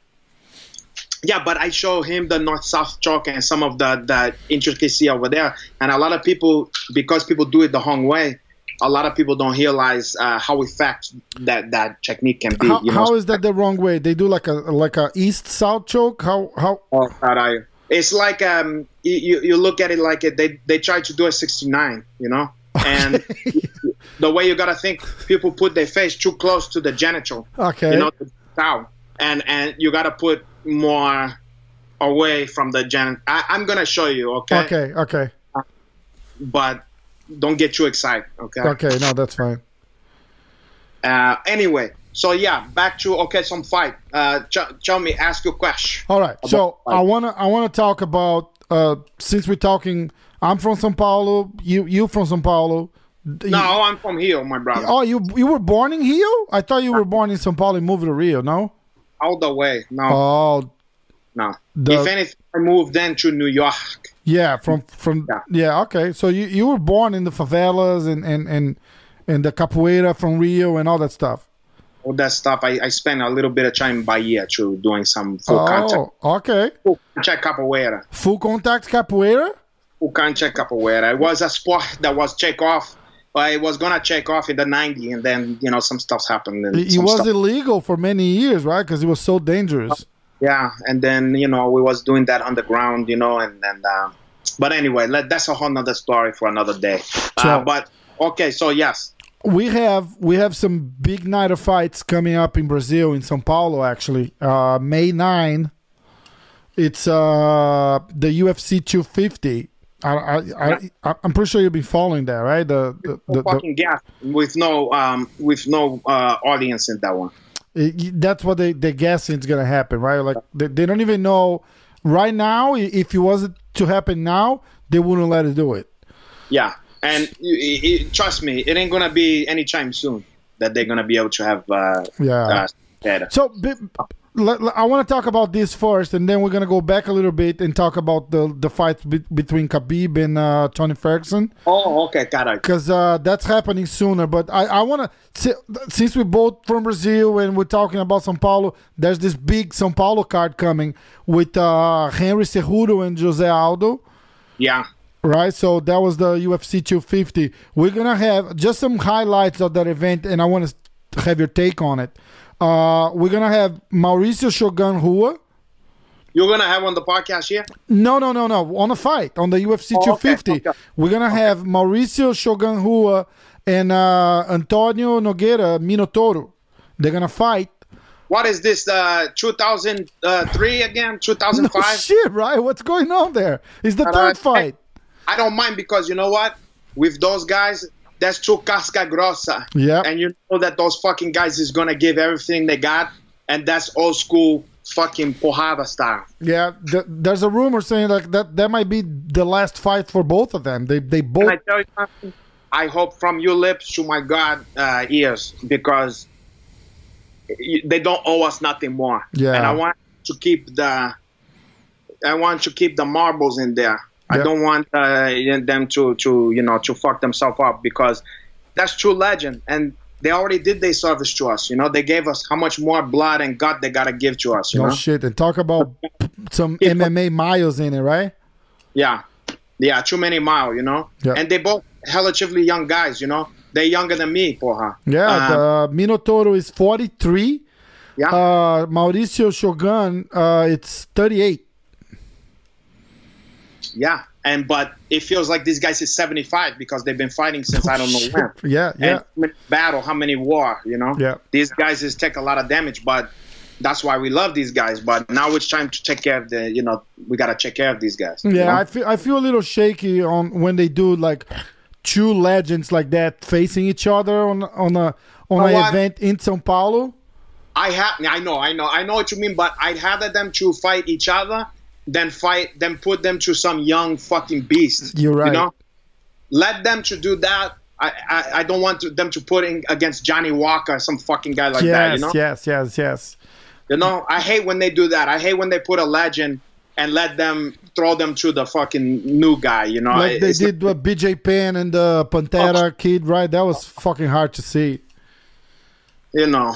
yeah, but I show him the north south chalk and some of the the intricacy over there, and a lot of people because people do it the wrong way. A lot of people don't realize uh, how effective that that technique can be. how, you know? how is that the wrong way? They do like a like a east south choke. How how? Oh, caray. It's like um, you, you look at it like it, they they try to do a 69, you know, and the way you gotta think, people put their face too close to the genital, Okay. you know, the and and you gotta put more away from the genital. I'm gonna show you, okay? Okay. Okay. But don't get too excited, okay? Okay. No, that's fine. Uh, anyway, so yeah, back to okay, some fight. Uh, ch- tell me, ask your question. All right. So About- I wanna I wanna talk about uh since we're talking. I'm from São Paulo. You you from São Paulo. You- No, I'm from here, my brother. Oh, you you were born in Rio? I thought you were born in São Paulo and moved to Rio. No. All the way. No, Oh, no. the- if anything, I moved then to New York. Yeah. From from Yeah. yeah. Okay. So you you were born in the favelas and and and and the capoeira from Rio and all that stuff. All that stuff. I, I spent a little bit of time in Bahia too, doing some full contact. Oh, okay. Full contact capoeira. Full contact capoeira. Full contact capoeira. It was a sport that was check off. I was gonna check off in the '90s, and then you know some stuff happened. It, was stuff- illegal for many years, right? Because it was so dangerous. yeah, and then you know we was doing that underground, you know, and and. Um, but anyway, let, that's a whole nother story for another day. Uh, So- but okay, so yes, we have we have some big night of fights coming up in Brazil in São Paulo actually. Uh May 9 it's uh the UFC 250. I I, I I'm pretty sure you've been following that, right? The the, the, the fucking gas with no um with no uh, audience in that one. it- that's what they they're guessing is going to happen, right? Like they, they don't even know right now if it wasn't to happen now, they wouldn't let it do it. Yeah, and you- you- trust me, it ain't gonna be anytime soon that they're gonna be able to have uh, Yeah. uh. So b- let- let- I want to talk about this first, and then we're gonna go back a little bit and talk about the the fight be- between Khabib and uh, Tony Ferguson Oh, okay, got it. because uh, that's happening sooner. But I I want to since we're both from Brazil and we're talking about São Paulo, there's this big São Paulo card coming with uh, Henry Cejudo and Jose Aldo. Yeah, Right, so that was the UFC 250. We're gonna have just some highlights of that event, and I want to have your take on it. Uh, we're gonna have Mauricio Shogun Rua. you're gonna have on the podcast here. No, no, no, no. On a fight on the UFC Oh, 250, okay. we're gonna have Mauricio Shogun Rua and uh, Antonio Nogueira Minotauro. They're gonna fight. What is this? Uh, 2003 again? 2005? No shit, right? What's going on there? It's the third fight. I don't mind because you know what? With those guys, that's true casca grossa. Yeah. And you know that those fucking guys is gonna give everything they got, and that's old school fucking porrada style. Yeah, th- there's a rumor saying like that that might be the last fight for both of them. They they both Can I tell you something? I hope from your lips to my God uh, ears because they don't owe us nothing more. Yeah. And I want to keep the, I want to keep the marbles in there. I don't want uh, them to to you know to fuck themselves up because that's true legend and. They already did their service to us, you know. They gave us how much more blood and gut they gotta give to us, you no know. shit and talk about some. MMA miles in it, right? Yeah, yeah, too many mile, you know. And they both relatively young guys, you know. They're younger than me, porra. Yeah, Uh, the Minotauro is 43. yeah. Uh, Mauricio Shogun, uh, it's 38. Yeah, and but it feels like these guys is 75 because they've been fighting since I don't know when. Yeah, And yeah. many battle, how many war, you know? Yeah. These guys is take a lot of damage, but that's why we love these guys. But now it's time to take care of the, you know, we gotta take care of these guys. you Yeah, know? I feel I feel a little shaky on when they do like two legends like that facing each other on on a on know an event in São Paulo. I have, I know, I know, I know what you mean, but I'd rather them to fight each other than fight, than put them to some young fucking beast. You're right. You know, let them to do that. I, I, I don't want to, them to put in against Johnny Walker, some fucking guy like that. You yes, know, yes, yes, yes. you know. I hate when they do that. I hate when they put a legend and let them throw them to the fucking new guy. You know, Like they It's- did with BJ Penn and the Pantera kid, right? That was fucking hard to see. You know,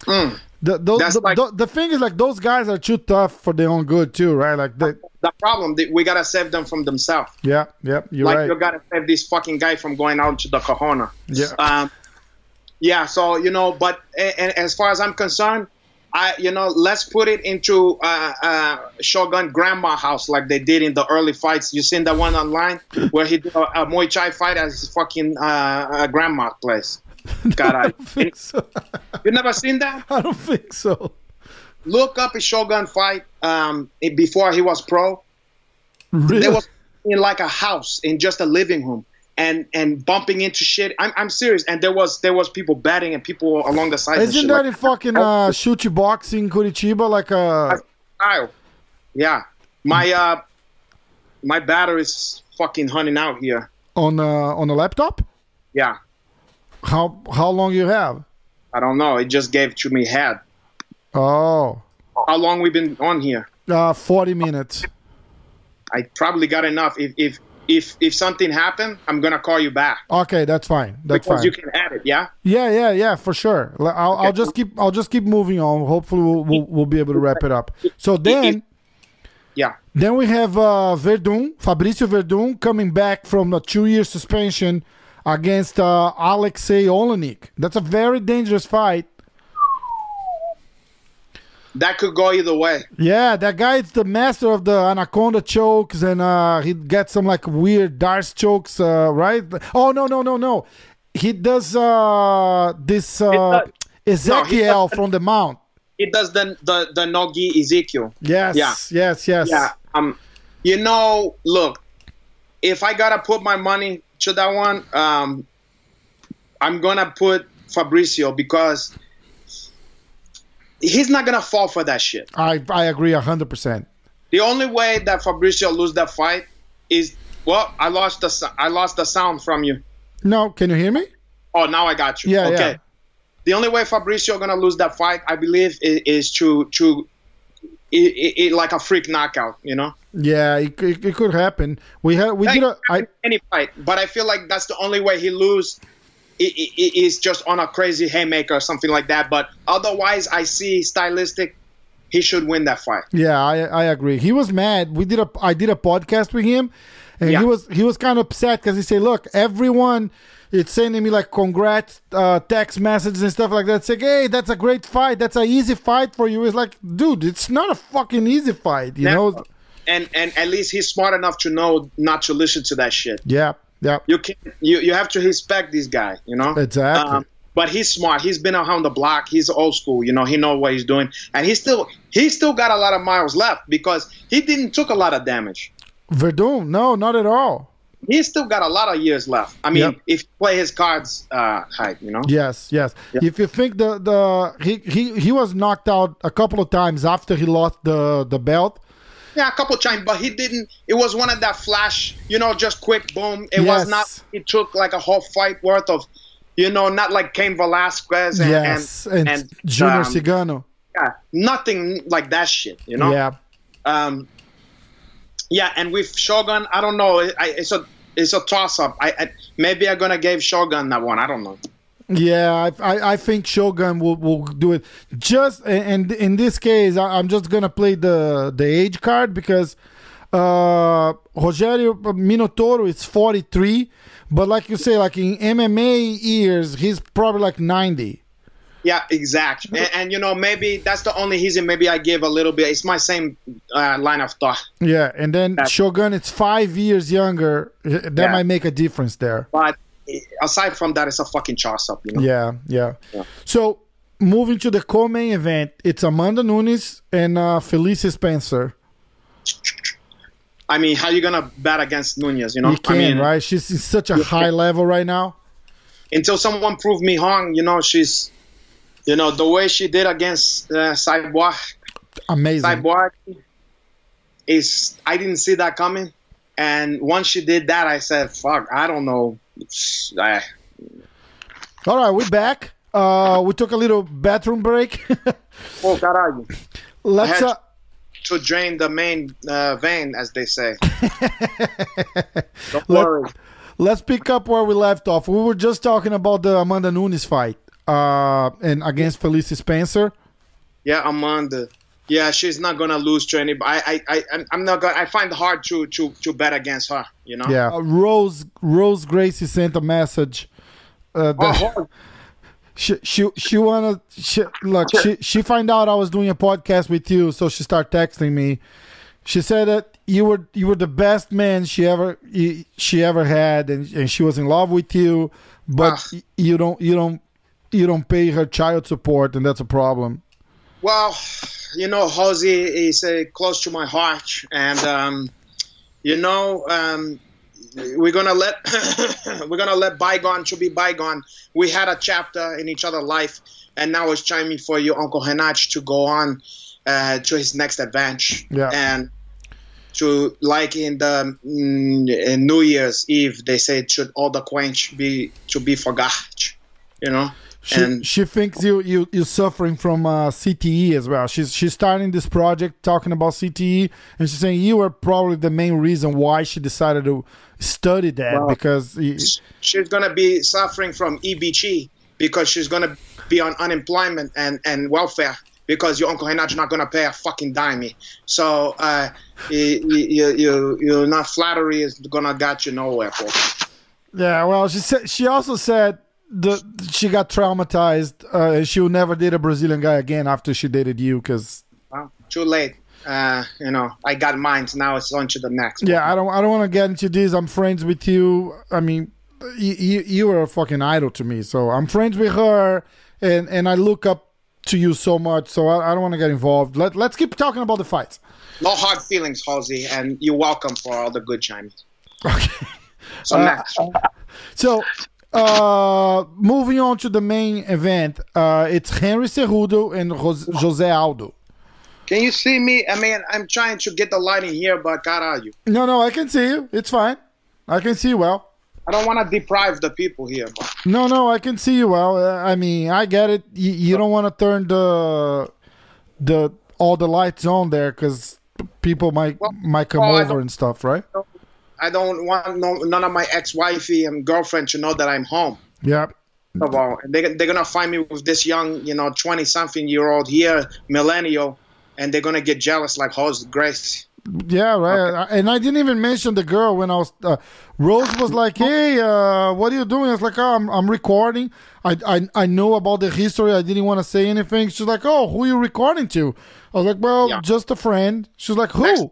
Mm. The, those, the, like- the, the thing is, like, those guys are too tough for their own good, too, right? Like, they, the problem we gotta save them from themselves. yeah, yeah, you're like right. you gotta save this fucking guy from going out to the Kahuna. Yeah. Um, yeah. So you know, but a- and as far as I'm concerned, I you know let's put it into uh, uh, Shogun Grandma house like they did in the early fights. You seen that one online where he did a, a Muay Thai fight at his fucking uh, uh, grandma's place. God, I, I don't think so. you never seen that? I don't think so. Look up a Shogun fight um, before he was pro. Really? They was in like a house in just a living room and and bumping into shit. I'm, I'm serious. And there was there was people betting and people along the side. Isn't that like in fucking uh, Chute Boxe Curitiba? Like, uh, style. Yeah, my uh, my battery's fucking hunting out here. on uh, on a laptop? Yeah, How how long you have? I don't know. It just gave to me head. Oh, How long we been on here? uh, 40 minutes. I probably got enough. If if if if something happened, I'm gonna call you back Okay, that's fine. That's because fine. you can add it. Yeah. Yeah, yeah, yeah, for sure. I'll, I'll just keep I'll just keep moving on. Hopefully, we'll, we'll, we'll be able to wrap it up. So then, Yeah. then we have uh, Werdum, Fabricio Werdum, coming back from a two-year suspension against uh, Aleksei Oleinik. That's a very dangerous fight. That could go either way. Yeah, that guy is the master of the anaconda chokes, and uh, he gets some like weird darts chokes, uh, right? Oh no, no, no, no. He does uh, this uh, Ezekiel does- from the Mount. It does the the the Nogi Ezekiel. Yes, Yeah. yes, yes. Yeah. Um. You know, look, if I gotta put my money to that one, um, I'm gonna put Fabricio because he's not gonna fall for that shit. I I agree hundred percent. The only way that Fabricio lose that fight is well, I lost the I lost the sound from you. No, can you hear me? Oh, now I got you. Yeah, okay. yeah. The only way Fabricio gonna lose that fight, I believe, is, is to to it, it, it, like a freak knockout. You know. Yeah, it, it, it could happen. We had we Like, did a I any fight, but I feel like that's the only way he lose. Is just on a crazy haymaker or something like that. But otherwise, I see stylistic. He should win that fight. yeah I I agree. He was mad. We did a I did a podcast with him, and Yeah. he was he was kind of upset because he said, "Look, everyone." It's sending me like congrats uh, text messages and stuff like that. It's like, hey, that's a great fight. That's an easy fight for you. It's like, dude, it's not a fucking easy fight, you know? And and at least he's smart enough to know not to listen to that shit. Yeah, yeah. You can you you have to respect this guy. You know. Exactly. Um, but he's smart. He's been around the block. He's old school. You know. He know what he's doing, and he still he still got a lot of miles left because he didn't took a lot of damage. Werdum, no, not at all. He's still got a lot of years left. I mean, Yep. if you play his cards uh, right, you know. Yes, yes. If you think the the he, he he was knocked out a couple of times after he lost the the belt. Yeah, a couple times, but he didn't. It was one of that flash, you know, just quick boom. It was not. It took like a whole fight worth of, you know, not like Cain Velasquez and yes, and, and, and Junior um, Cigano. Yeah, nothing like that shit, you know. Yeah, Um, yeah, and with Shogun, I don't know. I, it's a it's a toss up. I, I maybe I'm gonna give Shogun that one. I don't know. Yeah. I, I I think Shogun will will do it. Just and in this case, I, I'm just gonna play the the age card because uh Rogério Minotauro is 43, but like you say, like in MMA years, he's probably like 90. Yeah, exact. And, and you know, maybe that's the only reason. Maybe I give a little bit. It's my same uh, line of thought. Yeah, and then That's- Shogun, it's five years younger. That Yeah. might make a difference there. But aside from that, it's a fucking toss up. You know. Yeah, yeah. Yeah. So moving to the co-main event, it's Amanda Nunes and uh, Felicia Spencer. I mean, how you gonna bet against Nunes? You know, you can, I mean, right? She's in such a high level right now. until someone proved me wrong, you know, she's, you know, the way she did against uh, Cyborg, Amazing. Cyborg is I didn't see that coming. And once she did that, I said, "Fuck, I don't know I, All right, we're back. Uh, we took a little bathroom break. oh, caralho. Let's. had- Uh, To drain the main uh, vein, as they say. Don't Let- worry. let's pick up where we left off. We were just talking about the Amanda Nunes fight uh, and against Felicia Spencer. Yeah, Amanda. Yeah, she's not gonna lose to anybody. I, I, I, I'm- I'm not gonna. I find it hard to, to, to bet against her. You know. Yeah, uh, Rose Rose Gracie sent a message. Uh, that Oh, she she she wanna she, look she she find out I was doing a podcast with you, so she start texting me. She said that you were you were the best man she ever she ever had, and, and she was in love with you, but Ah. y- you don't you don't you don't pay her child support, and that's a problem. Well, you know, Josie is uh, close to my heart, and um, you know, um, we're gonna let we're gonna let bygone to be bygone. We had a chapter in each other's life, and now it's time for you, Uncle Henach, to go on uh, to his next adventure. Yeah. And to like in the mm, in New Year's Eve, they say should all the quench be to be forgot. You know. She, and she thinks you you you're suffering from uh, CTE as well. She's she's starting this project talking about CTE, and she's saying you were probably the main reason why she decided to study that Well, because y- she's going to be suffering from EBG because she's going to be on unemployment and, and welfare because your uncle Henach's not going to pay a fucking dime. So uh, you, you, you, you not flattery is going to get you nowhere. Bro. yeah. Well, she said she also said that she got traumatized. Uh, she will never date a Brazilian guy again after she dated you because Well, too late. Uh, you know, I got mine. So now it's on to the next. yeah, I don't I don't want to get into this. I'm friends with you. I mean, you, you you were a fucking idol to me, so I'm friends with her, and and I look up to you so much. So I, I don't want to get involved. Let let's keep talking about the fights. No hard feelings, Halsey, and you're welcome for all the good Chinese. Okay. So Uh, next. So, uh, moving on to the main event, uh, it's Henry Cejudo and Jos- Jose Aldo. Can you see me? I mean, I'm trying to get the lighting here, but caralho. No, no, I can see you. It's fine. I can see you well. I don't want to deprive the people here. But No, no, I can see you well. Uh, I mean, I get it. You, you don't want to turn the the all the lights on there because people might might come well, over and stuff, right? I don't want no, none of my ex-wifey and girlfriend to know that I'm home. Yeah. Of all, they, they're gonna find me with this young, you know, twenty-something-year-old here, millennial, and they're gonna get jealous like Hose Grace. Yeah, right. And I didn't even mention the girl when I was. Uh, Rose was like, "Hey, uh, what are you doing?" I was like, "Oh, I'm, I'm recording. I, I I know about the history. I didn't want to say anything." She's like, "Oh, who are you recording to?" I was like, "Well, Yeah. just a friend." She's like, "Who?" Next-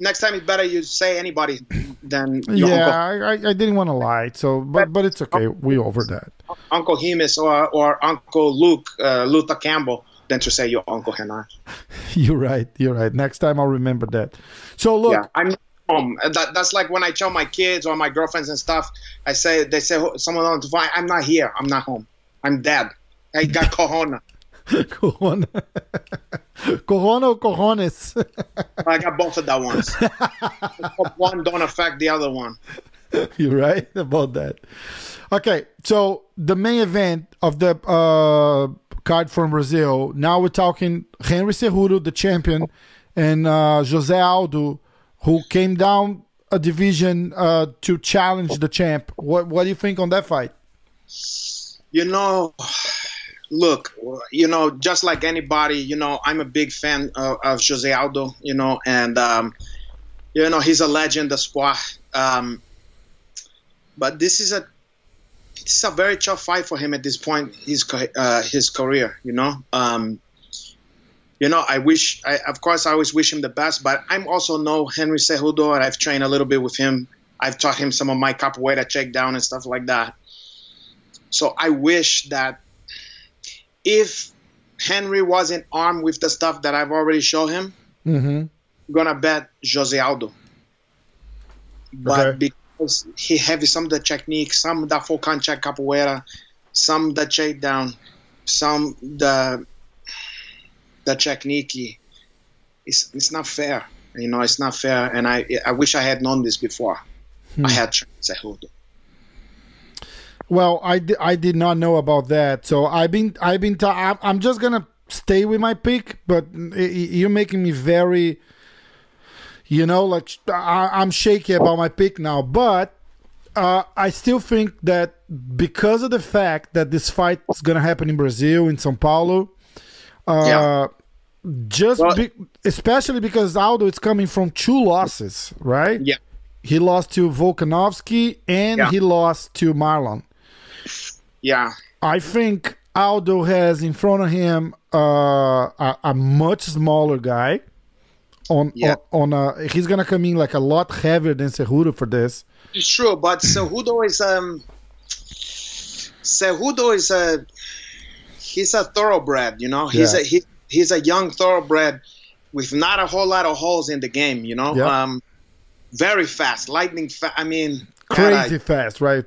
Next time, it's better you say anybody than your yeah, uncle, I, I I didn't want to lie. So, but but it's okay. We over that. Uncle Hemus or or Uncle Luke, uh, Luther Campbell, than to say your Uncle Henry. You're right. You're right. Next time I'll remember that. So look, Yeah, I'm home. That, that's like when I tell my kids or my girlfriends and stuff. I say they say someone on the phone. I'm not here. I'm not home. I'm dead. I got corona. Corona, Corona or cojones. I got both of that ones. one don't affect the other one. You're right about that. Okay, so the main event of the uh, card from Brazil. Now we're talking Henry Cejudo, the champion, and uh, Jose Aldo, who came down a division uh, to challenge the champ. What What do you think on that fight? You know, look, you know, just like anybody, you know, I'm a big fan of, of Jose Aldo, you know, and um, you know he's a legend of sport. Um, but this is a it's a very tough fight for him at this point his uh, his career. You know, um, you know, I wish, I, of course, I always wish him the best. But I'm also know Henry Cejudo, and I've trained a little bit with him. I've taught him some of my capoeira check down and stuff like that. So I wish that if Henry wasn't armed with the stuff that I've already shown him, Mm-hmm. I'm gonna bet Jose Aldo. But Okay. because he has some of the technique, some of the full contact capoeira, some the check down, some the the technique, it's it's not fair. You know, it's not fair. And I I wish I had known this before. I had trained Cejudo. Well, I, di- I did not know about that. So I've been I've been ta- I'm- just gonna stay with my pick, but you're making me very, you know, like I, I'm shaky about my pick now. But uh, I still think that because of the fact that this fight is gonna happen in Brazil in São Paulo, uh, Yeah. just Well- be, especially because Aldo is coming from two losses, right? Yeah. He lost to Volkanovski and Yeah. he lost to Marlon. Yeah. I think Aldo has in front of him uh, a, a much smaller guy. On Yeah. on, on a, he's gonna come in like a lot heavier than Cejudo for this. It's true, but Cejudo is um Cejudo is a he's a thoroughbred, you know. He's Yeah. a he, he's a young thoroughbred with not a whole lot of holes in the game, you know. Yeah. Um very fast, lightning fast. I mean, Crazy I- fast, right?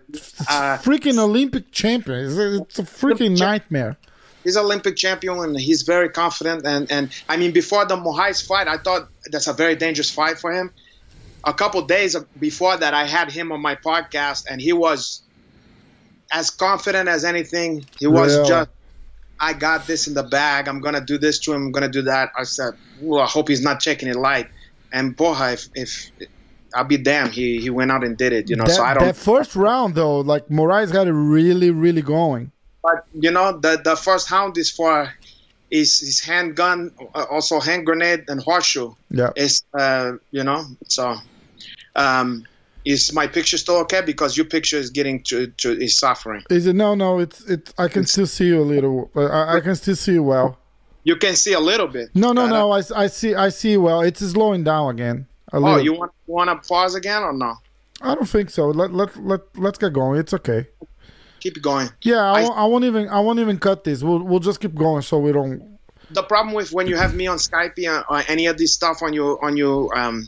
Uh, freaking Olympic champion. It's a, it's a freaking nightmare. he's Olympic champion and he's very confident. And, and I mean, before the Moraes fight, I thought that's a very dangerous fight for him. A couple days before that, I had him on my podcast, and he was as confident as anything. He was just, I got this in the bag. I'm gonna do this to him. I'm gonna do that. I said, well, I hope he's not taking it light. And Boha, if, if I'll be damned, he he went out and did it. You know, That, so I don't. that first round though, like Moraes got it really, really going. But you know, the the first hound is for is his handgun, uh, also hand grenade and horseshoe. Yeah. Is uh, you know, so um, is my picture still okay? Because your picture is getting to to is suffering. Is it no, no? It's it's. I can still see you a little. uh, I, I can still see you well. You can see a little bit. No, no, no. I, I see. I see well. It's slowing down again. Oh, you want want to pause again or no? I don't think so. Let let let let's get going. It's okay. Keep it going. Yeah, I, I- won't, I won't even I won't even cut this. We'll we'll just keep going so we don't. The problem with when you have me on Skype or, or any of this stuff on your on your um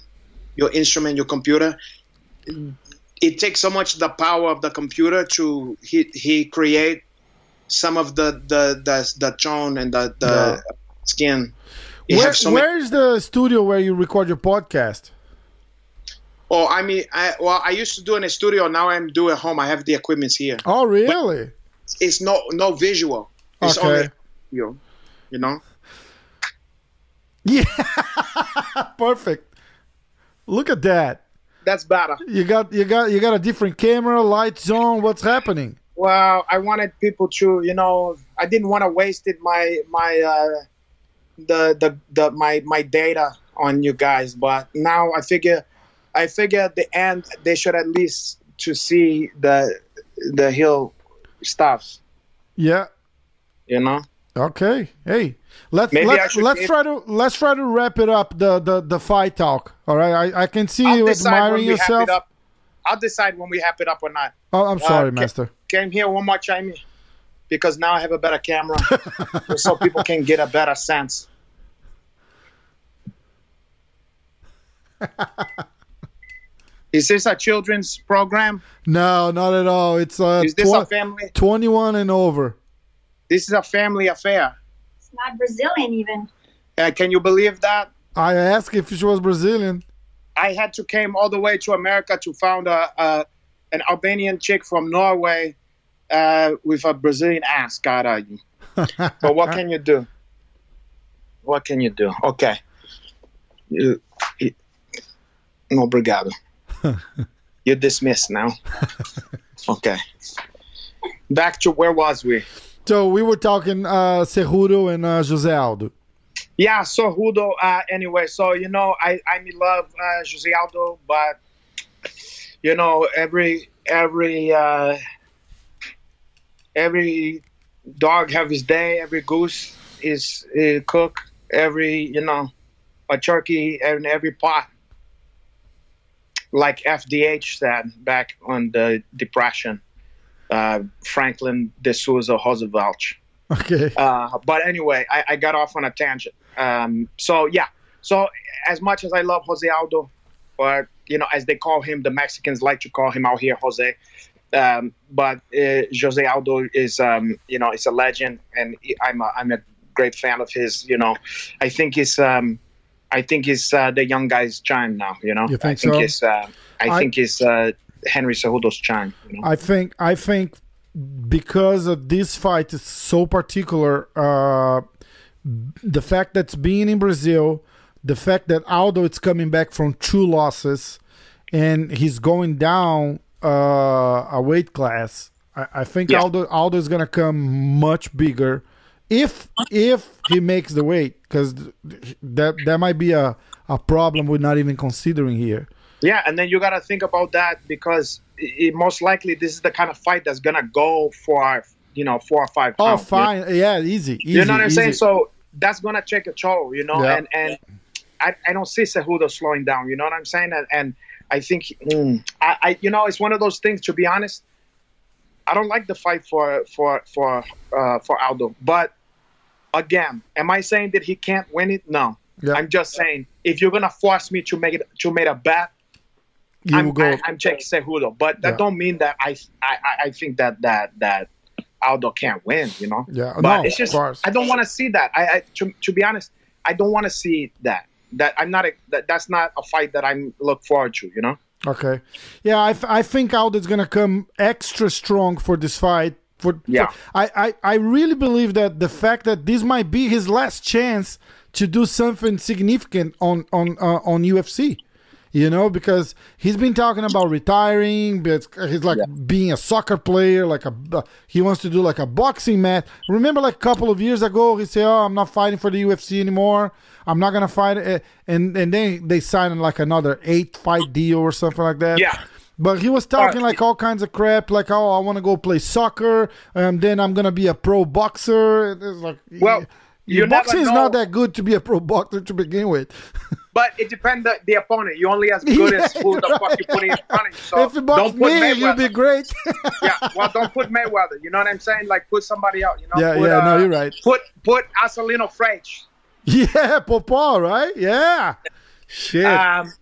your instrument, your computer, it takes so much the power of the computer to he he create some of the the the, the tone and the the Yeah. skin. You Where, so where's the studio where you record your podcast? oh, I mean, I, well, I used to do in a studio. Now I'm doing at home. I have the equipment here. Oh, really? It's no no visual. It's Okay. only audio. You know. Yeah, perfect. Look at that. That's better. You got you got you got a different camera, lights on. What's happening? Well, I wanted people to, you know, I didn't want to waste it my my uh, the the the my my data on you guys, but now I figure I figure at the end they should at least to see the the hill stuff, Yeah. you know. Okay. Hey, let's Maybe let's let's get- try to let's try to wrap it up the the the fight talk. All right. I I can see you admiring yourself. I'll decide when we have it up or not. Oh, I'm uh, sorry, okay. Master. Came here one more time because now I have a better camera, so people can get a better sense. Is this a children's program? No, not at all. It's uh Is this twen- a family? 21 and over. This is a family affair. It's not Brazilian even. Uh, can you believe that? I asked if she was Brazilian. I had to came all the way to America to found a, a an Albanian chick from Norway uh, with a Brazilian ass. You? but what can you do? What can you do? Okay. You, you, no, obrigado. You're dismissed now. Okay. Back to where was we? So we were talking uh Cejudo and uh, Jose Aldo. Yeah, so Hudo. Uh, anyway, so you know, I I love uh, Jose Aldo, but you know, every every uh, every dog have his day. Every goose is uh, cook. Every you know, a turkey in every pot. Like FDH said back on the depression, uh, Franklin de Souza Roosevelt. Okay. Uh, but anyway, I, I got off on a tangent. Um, so yeah, so as much as I love Jose Aldo, or you know, as they call him, the Mexicans like to call him out here Jose. Um, but uh, Jose Aldo is, um, you know, it's a legend, and I'm a, I'm a great fan of his. You know, I think it's um, I think it's uh, the young guy's chime now. You know, You think I think so? it's uh, I, I- think it's uh, Henry Cejudo's chime. You know, I think I think because of this fight is so particular, uh, the fact that's being in Brazil, the fact that Aldo is coming back from two losses, and he's going down uh, a weight class. I, I think Yeah. Aldo is gonna come much bigger if if he makes the weight because that that might be a a problem we're not even considering here. Yeah, and then you got to think about that because it, most likely this is the kind of fight that's gonna go for you know four or five. Oh, pounds. fine, yeah, easy, easy. You know what I'm saying? So that's gonna take a toll, you know. Yeah. And and I, I don't see Cejudo slowing down. You know what I'm saying? And, and I think mm, I, I you know it's one of those things. To be honest, I don't like the fight for for for uh, for Aldo. But again, am I saying that he can't win it? No. Yeah. I'm just saying if you're gonna force me to make it to make a bet, you I'm, go. I, I'm taking Cejudo. But that Yeah. don't mean that I, I I- I think that that that Aldo can't win. You know. yeah, But no, it's just. I don't want to see that. I, I to, to be honest, I don't want to see that. That I'm not a, that, that's not a fight that I'm look forward to. You know. Okay. Yeah, I, I think Aldo's gonna come extra strong for this fight. For, Yeah. for- I, I I really believe that the fact that this might be his last chance to do something significant on on uh, on UFC. You know, because he's been talking about retiring, but he's like being a soccer player, like a he wants to do like a boxing match. Remember, like a couple of years ago, he said, "Oh, I'm not fighting for the UFC anymore. I'm not gonna fight." it." And and then they signed like another eight fight deal or something like that. Yeah. But he was talking Uh, like all kinds of crap, like, "Oh, I want to go play soccer, and then I'm gonna be a pro boxer." It's like, Well, you your boxing is know. not that good to be a pro boxer to begin with. But it depends the, the opponent. You only as good as who the you're fuck you put in front of you. So if you box don't put me, Mayweather. you'd be great. yeah. Well, don't put Mayweather. You know what I'm saying? Like put somebody out. You know. yeah, put, yeah, no, uh, you're right. Put put Acelino Frage. Yeah, Popó, right? Yeah. Shit. Um,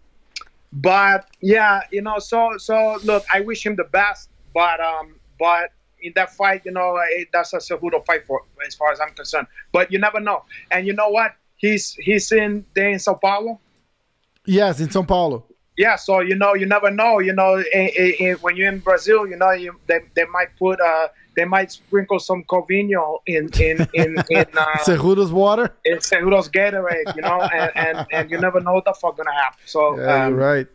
but yeah, you know, so so look, I wish him the best, but um, but in that fight, you know, it, that's a Cejudo fight for as far as I'm concerned. But you never know, and you know what? He's he's in there in Sao Paulo. yes, in São Paulo. Yeah, so you know, you never know. You know, i i i when you're in Brazil, you know, you, they they might put uh they might sprinkle some Covinho in in in in, uh, Cejudo's water. in Cejudo's Gatorade, you know, and, and and you never know what the fuck gonna happen. So Yeah, um, you're right.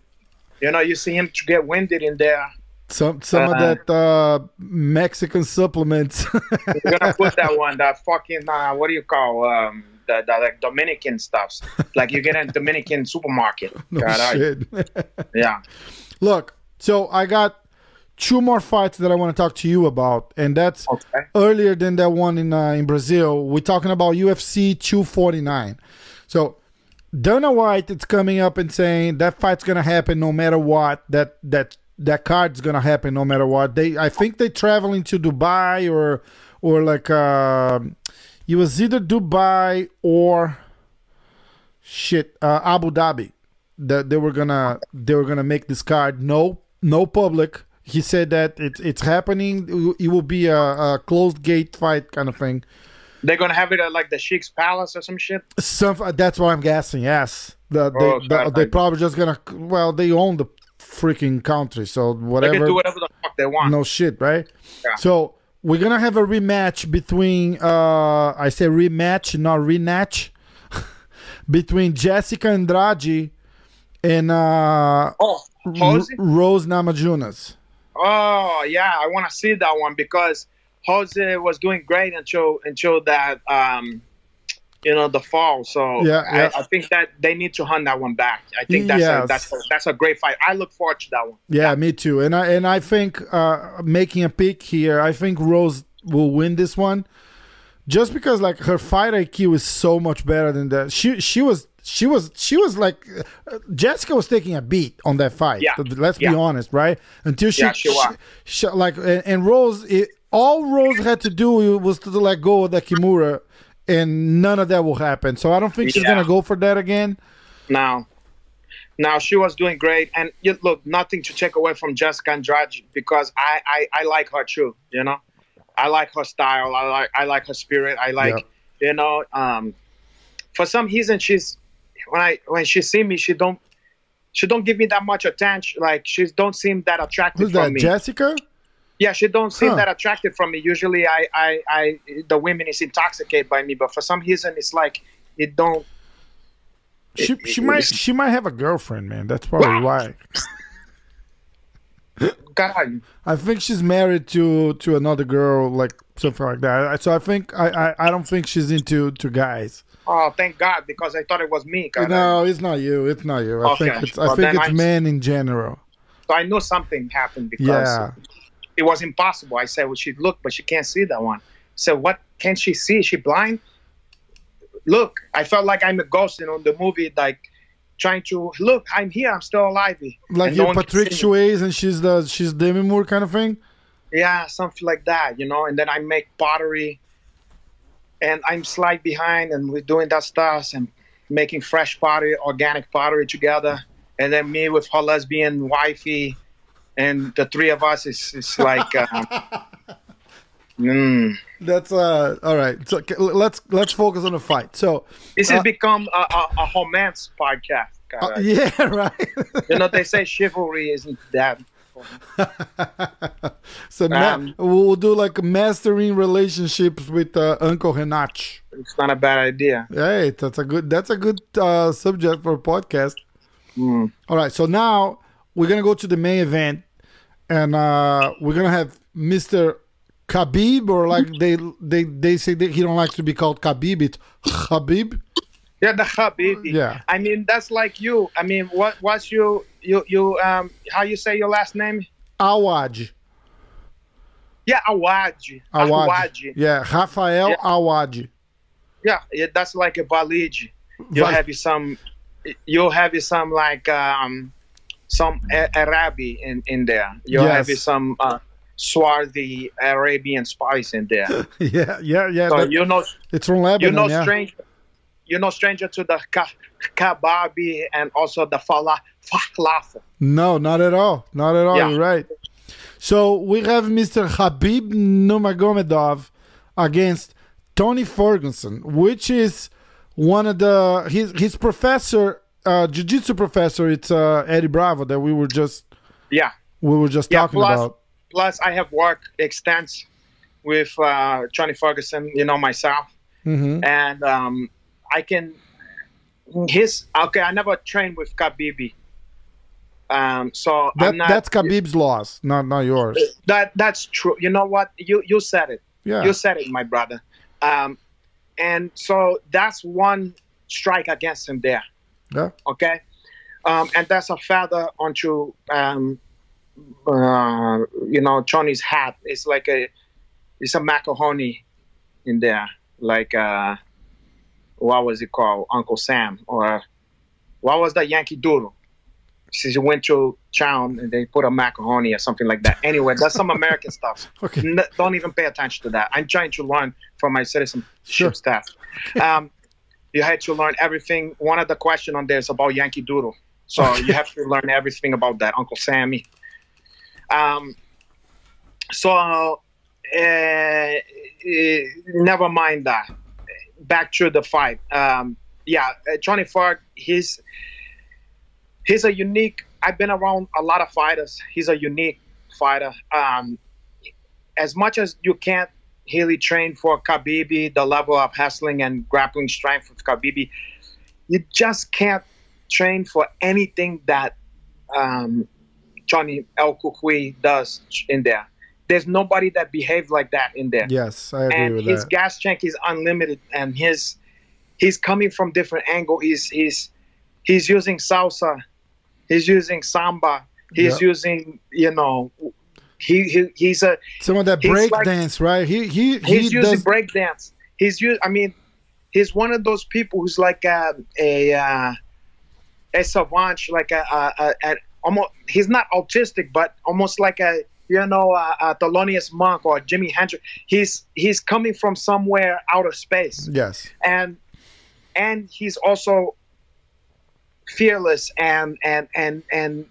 you know, you see him to get winded in there. Some some of uh, that uh, Mexican supplements. We're gonna put that one, that fucking uh, what do you call um the, the like Dominican stuffs, like you get in Dominican supermarket. no God, I- shit. yeah. Look, so I got two more fights that I want to talk to you about, and that's Okay. earlier than that one in uh, in Brazil. We're talking about UFC 249. So Dana White is coming up and saying that fight's gonna happen no matter what. That that that card's gonna happen no matter what. They I think they're traveling to Dubai or or like uh, it was either Dubai or shit uh, Abu Dhabi that they were gonna they were gonna make this card no no public. He said that it, it's happening. It will be a, a closed gate fight kind of thing. They're gonna have it at like the Sheik's Palace or some shit. Some that's what I'm guessing. Yes, the, they Oh, the, sorry. they probably just gonna well they own the freaking country, so whatever. They can do whatever the fuck they want. No shit, right? Yeah. So we're gonna have a rematch between uh I say rematch, not rematch, between Jessica Andrade and uh Oh, Rose Namajunas. Oh yeah, I want to see that one because Jose was doing great until until that um, you know the fall. So Yeah, I, yeah. I think that they need to hunt that one back. I think that's Yes. a, that's a, that's a great fight. I look forward to that one. Yeah, me too. And I and I think uh making a pick here, I think Rose will win this one. Just because like her fight IQ is so much better than that. She she was she was she was like uh, Jessica was taking a beat on that fight. Yeah. Let's Yeah. be honest, right? Until she, Yeah, she was. she- like and, and Rose it, all Rose had to do was to let go of the Kimura and none of that will happen. So I don't think she's Yeah. going to go for that again. Now, now she was doing great, and you, look, nothing to take away from Jessica Andrade because I, I I like her too. You know, I like her style. I like I like her spirit. I like you know. Um, for some reason, she's when I when she see me, she don't she don't give me that much attention. Like she don't seem that attractive Who's that? me. Jessica? Yeah, she don't seem Huh. that attracted from me. Usually, I, I, I, the women is intoxicated by me, but for some reason, it's like it don't. She It- she it- might she might have a girlfriend, man. That's probably why. God, I think she's married to to another girl, like something like that. So I think I I, I don't think she's into to guys. Oh, thank God, because I thought it was me. No, it's not you. It's not you. I Okay. think it's I Well, think it's I- men in general. So I knew something happened because Yeah. it was impossible. I said, well, she look, but she can't see that one. So what can she see? Is she blind? Look, I felt like I'm a ghost in on the movie, like trying to look. I'm here. I'm still alive. Like you're no Patrick. Swayze and she's the she's Demi Moore kind of thing. Yeah, something like that, you know. And then I make pottery, and I'm slide behind, and we're doing that stuff and making fresh pottery, organic pottery together. And then me with her lesbian wifey, and the three of us is is like, um, mm. That's uh all right. So let's let's focus on the fight. So this Uh, has become a, a, a romance podcast. uh, yeah, right. You know, they say chivalry isn't that. so ma- Um, we'll do like mastering relationships with uh, Uncle Renach. It's not a bad idea. Hey, that's a good that's a good uh, subject for a podcast. Mm. All right, so now we're gonna go to the main event, and uh, we're gonna have Mister Khabib, or like they they they say that he don't like to be called Khabib. It's Khabib. Yeah, the habibi. Yeah. I mean, that's like you. I mean, what what's you you you um how you say your last name? Awad. Yeah. Awad. Awaji. Yeah, Rafael Yeah. Awad. Yeah, yeah, that's like a Baliji. You'll Val- have some. You'll have some like um some A- Arabi in in there. You'll have some uh, swarthy Arabian spice in there. Yeah, yeah, yeah. So you know it's from you're Lebanon. no yeah. stranger. You're no stranger to the ka- kababi and also the No, not at all. Not at all. Yeah. You're right. So we have Mr. Habib Nurmagomedov against Tony Ferguson, which is one of the his his professor, uh, jiu-jitsu professor. It's uh, Eddie Bravo that we were just Yeah. we were just Yeah, talking plus- about. Plus, I have worked extensive with uh, Johnny Ferguson. You know myself. hmm and um, I can his okay. I never trained with Khabib, um, so That I'm not. that's Khabib's loss, not not yours. that that's true. You know what? You you said it. Yeah. You said it, my brother. Um, and so that's one strike against him there. Yeah. Okay, um, and that's a feather onto um, uh, you know Johnny's hat. It's like a it's a macaroni in there, like uh, what was it called, Uncle Sam, or what was that Yankee Doodle? She went to town and they put a macaroni or something like that. Anyway, that's some American stuff. Okay. Don't even pay attention to that. I'm trying to learn from my citizenship Sure. staff. Um, you had to learn everything. One of the question on there is about Yankee Doodle, so you have to learn everything about that. Uncle Sammy. Um, so uh, eh, never mind that. Back to the fight. Um, yeah, uh, Johnny Fark. He's he's a unique. I've been around a lot of fighters. He's a unique fighter. Um, as much as you can't really train for Khabib, the level of hustling and grappling strength of Khabib, you just can't train for anything that um, Johnny El Cucuy does in there. There's nobody that behaves like that in there Yes, I agree and with his that. gas tank is unlimited and his he's coming from different angle he's he's he's using salsa he's using samba he's Yeah. using you know he, he he's a Some of that break like- dance, right? He he he he's using does. breakdance he's used i mean he's one of those people who's like a a uh, a savant like a, a, a, a almost he's not autistic but almost like a you know a, a Thelonious Monk or Jimi Hendrix he's he's coming from somewhere out of space yes. and and he's also fearless and and and and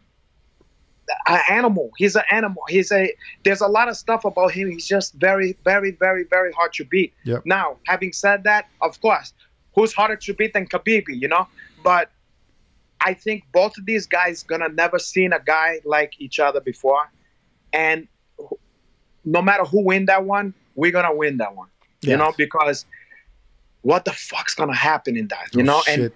an animal he's an animal he's a there's a lot of stuff about him he's just very very very very hard to beat Yep. now having said that of course who's harder to beat than Khabib you know but I think both of these guys gonna never seen a guy like each other before and no matter who win that one, we're gonna win that one. You know, because what the fuck's gonna happen in that? You Oh, know, shit. and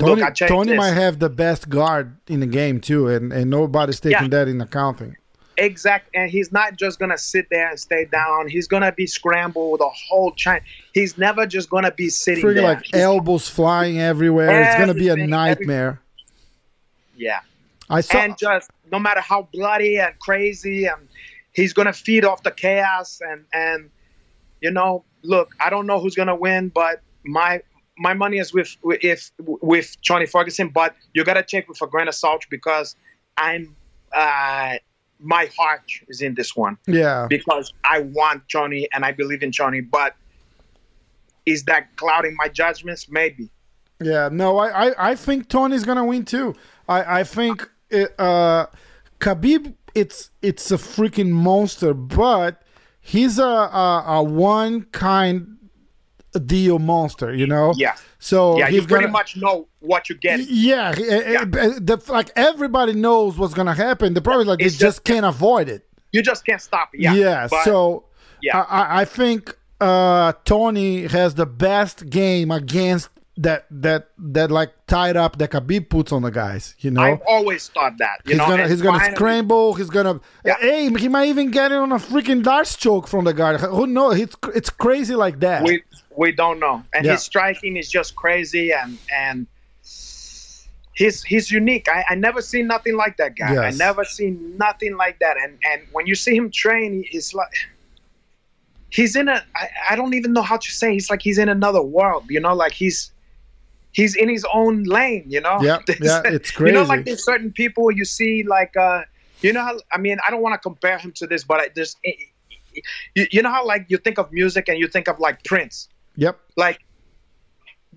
Tony, look, I checked Tony might have the best guard in the game too, and, and nobody's taking Yeah. that in accounting. Exact, and he's not just gonna sit there and stay down. He's gonna be scrambled the whole time. He's never just gonna be sitting Freaking there. like elbows flying everywhere. It's gonna be a nightmare. yeah, I saw. and just no matter how bloody and crazy, and he's gonna feed off the chaos. And and you know, look, I don't know who's gonna win, but my my money is with if with Johnny Ferguson. But you gotta check with a grain of salt because I'm uh my heart is in this one. yeah, because I want Johnny and I believe in Johnny. But is that clouding my judgments? Maybe. yeah. No, I, I, I think Tony's gonna win too. I, I think it, uh, Khabib. It's it's a freaking monster, but he's a a, a one kind deal monster. You know. Yeah. So Yeah, he's you pretty gonna. much know what you get. Yeah, eh, eh, eh, the, like everybody knows what's gonna happen. The problem is like they just, just- can't avoid it. You just can't stop it. Yeah. Yeah, But so yeah. I, I- think uh, Tony has the best game against that that that like tied up that Khabib puts on the guys. You know, I've always thought that. You he's know, gonna and he's gonna scramble. He's gonna Yeah. hey, he might even get it on a freaking D'Arce choke from the guard. Who knows? It's it's crazy like that. We don't know, and Yeah. his striking is just crazy, and and he's he's unique. I, I never seen nothing like that guy. I never seen nothing like that. And and when you see him train, he's like he's in a I, I don't even know how to say. He's like he's in another world. You know, like he's he's in his own lane. You know. Yeah, yeah, it's crazy. You know, like there's certain people you see like uh you know how I mean I don't want to compare him to this, but I, there's eh, eh, eh, you, you know how like you think of music and you think of like Prince yep. like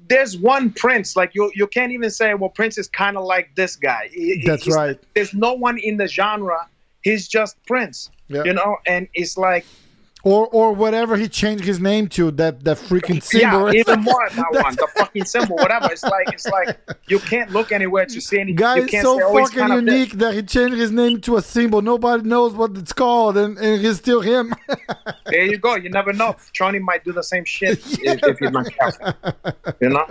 there's one prince like you you can't even say well prince is kind of like this guy He- That's right. there's no one in the genre he's just prince Yeah. you know and it's like Or or whatever he changed his name to that that freaking symbol. yeah even more that one the fucking symbol whatever. It's like it's like you can't look anywhere to see any Guy you is can't so oh, fucking kind of unique that he changed his name to a symbol. Nobody knows what it's called, and, and he's still him. there you go. You never know. Tony might do the same shit if, if he's not careful. You know?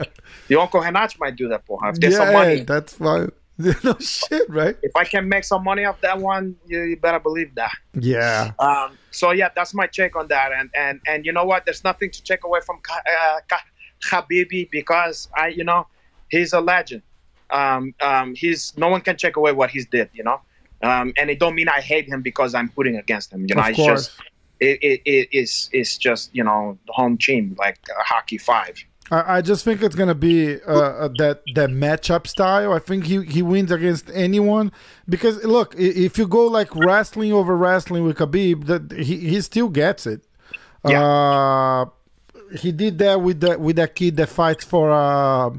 Your uncle Henach might do that for if there's some money. that's fine. no shit, right? if I can make some money off that one you, you better believe that Yeah, Um, so yeah, that's my check on that. And and and you know what? There's nothing to take away from uh, because I, you know, he's a legend. Um, um, he's no one can take away what he's did. You know, um, and it don't mean I hate him because I'm putting against him. You know, Of it's course. just it, it, it is it's just you know the home team like uh, hockey five. I, I just think it's gonna be uh, uh, that that matchup style. I think he, he wins against anyone because look, if you go like wrestling over wrestling with Khabib, that he, he still gets it. Uh, he did that with that with that kid that fights for uh,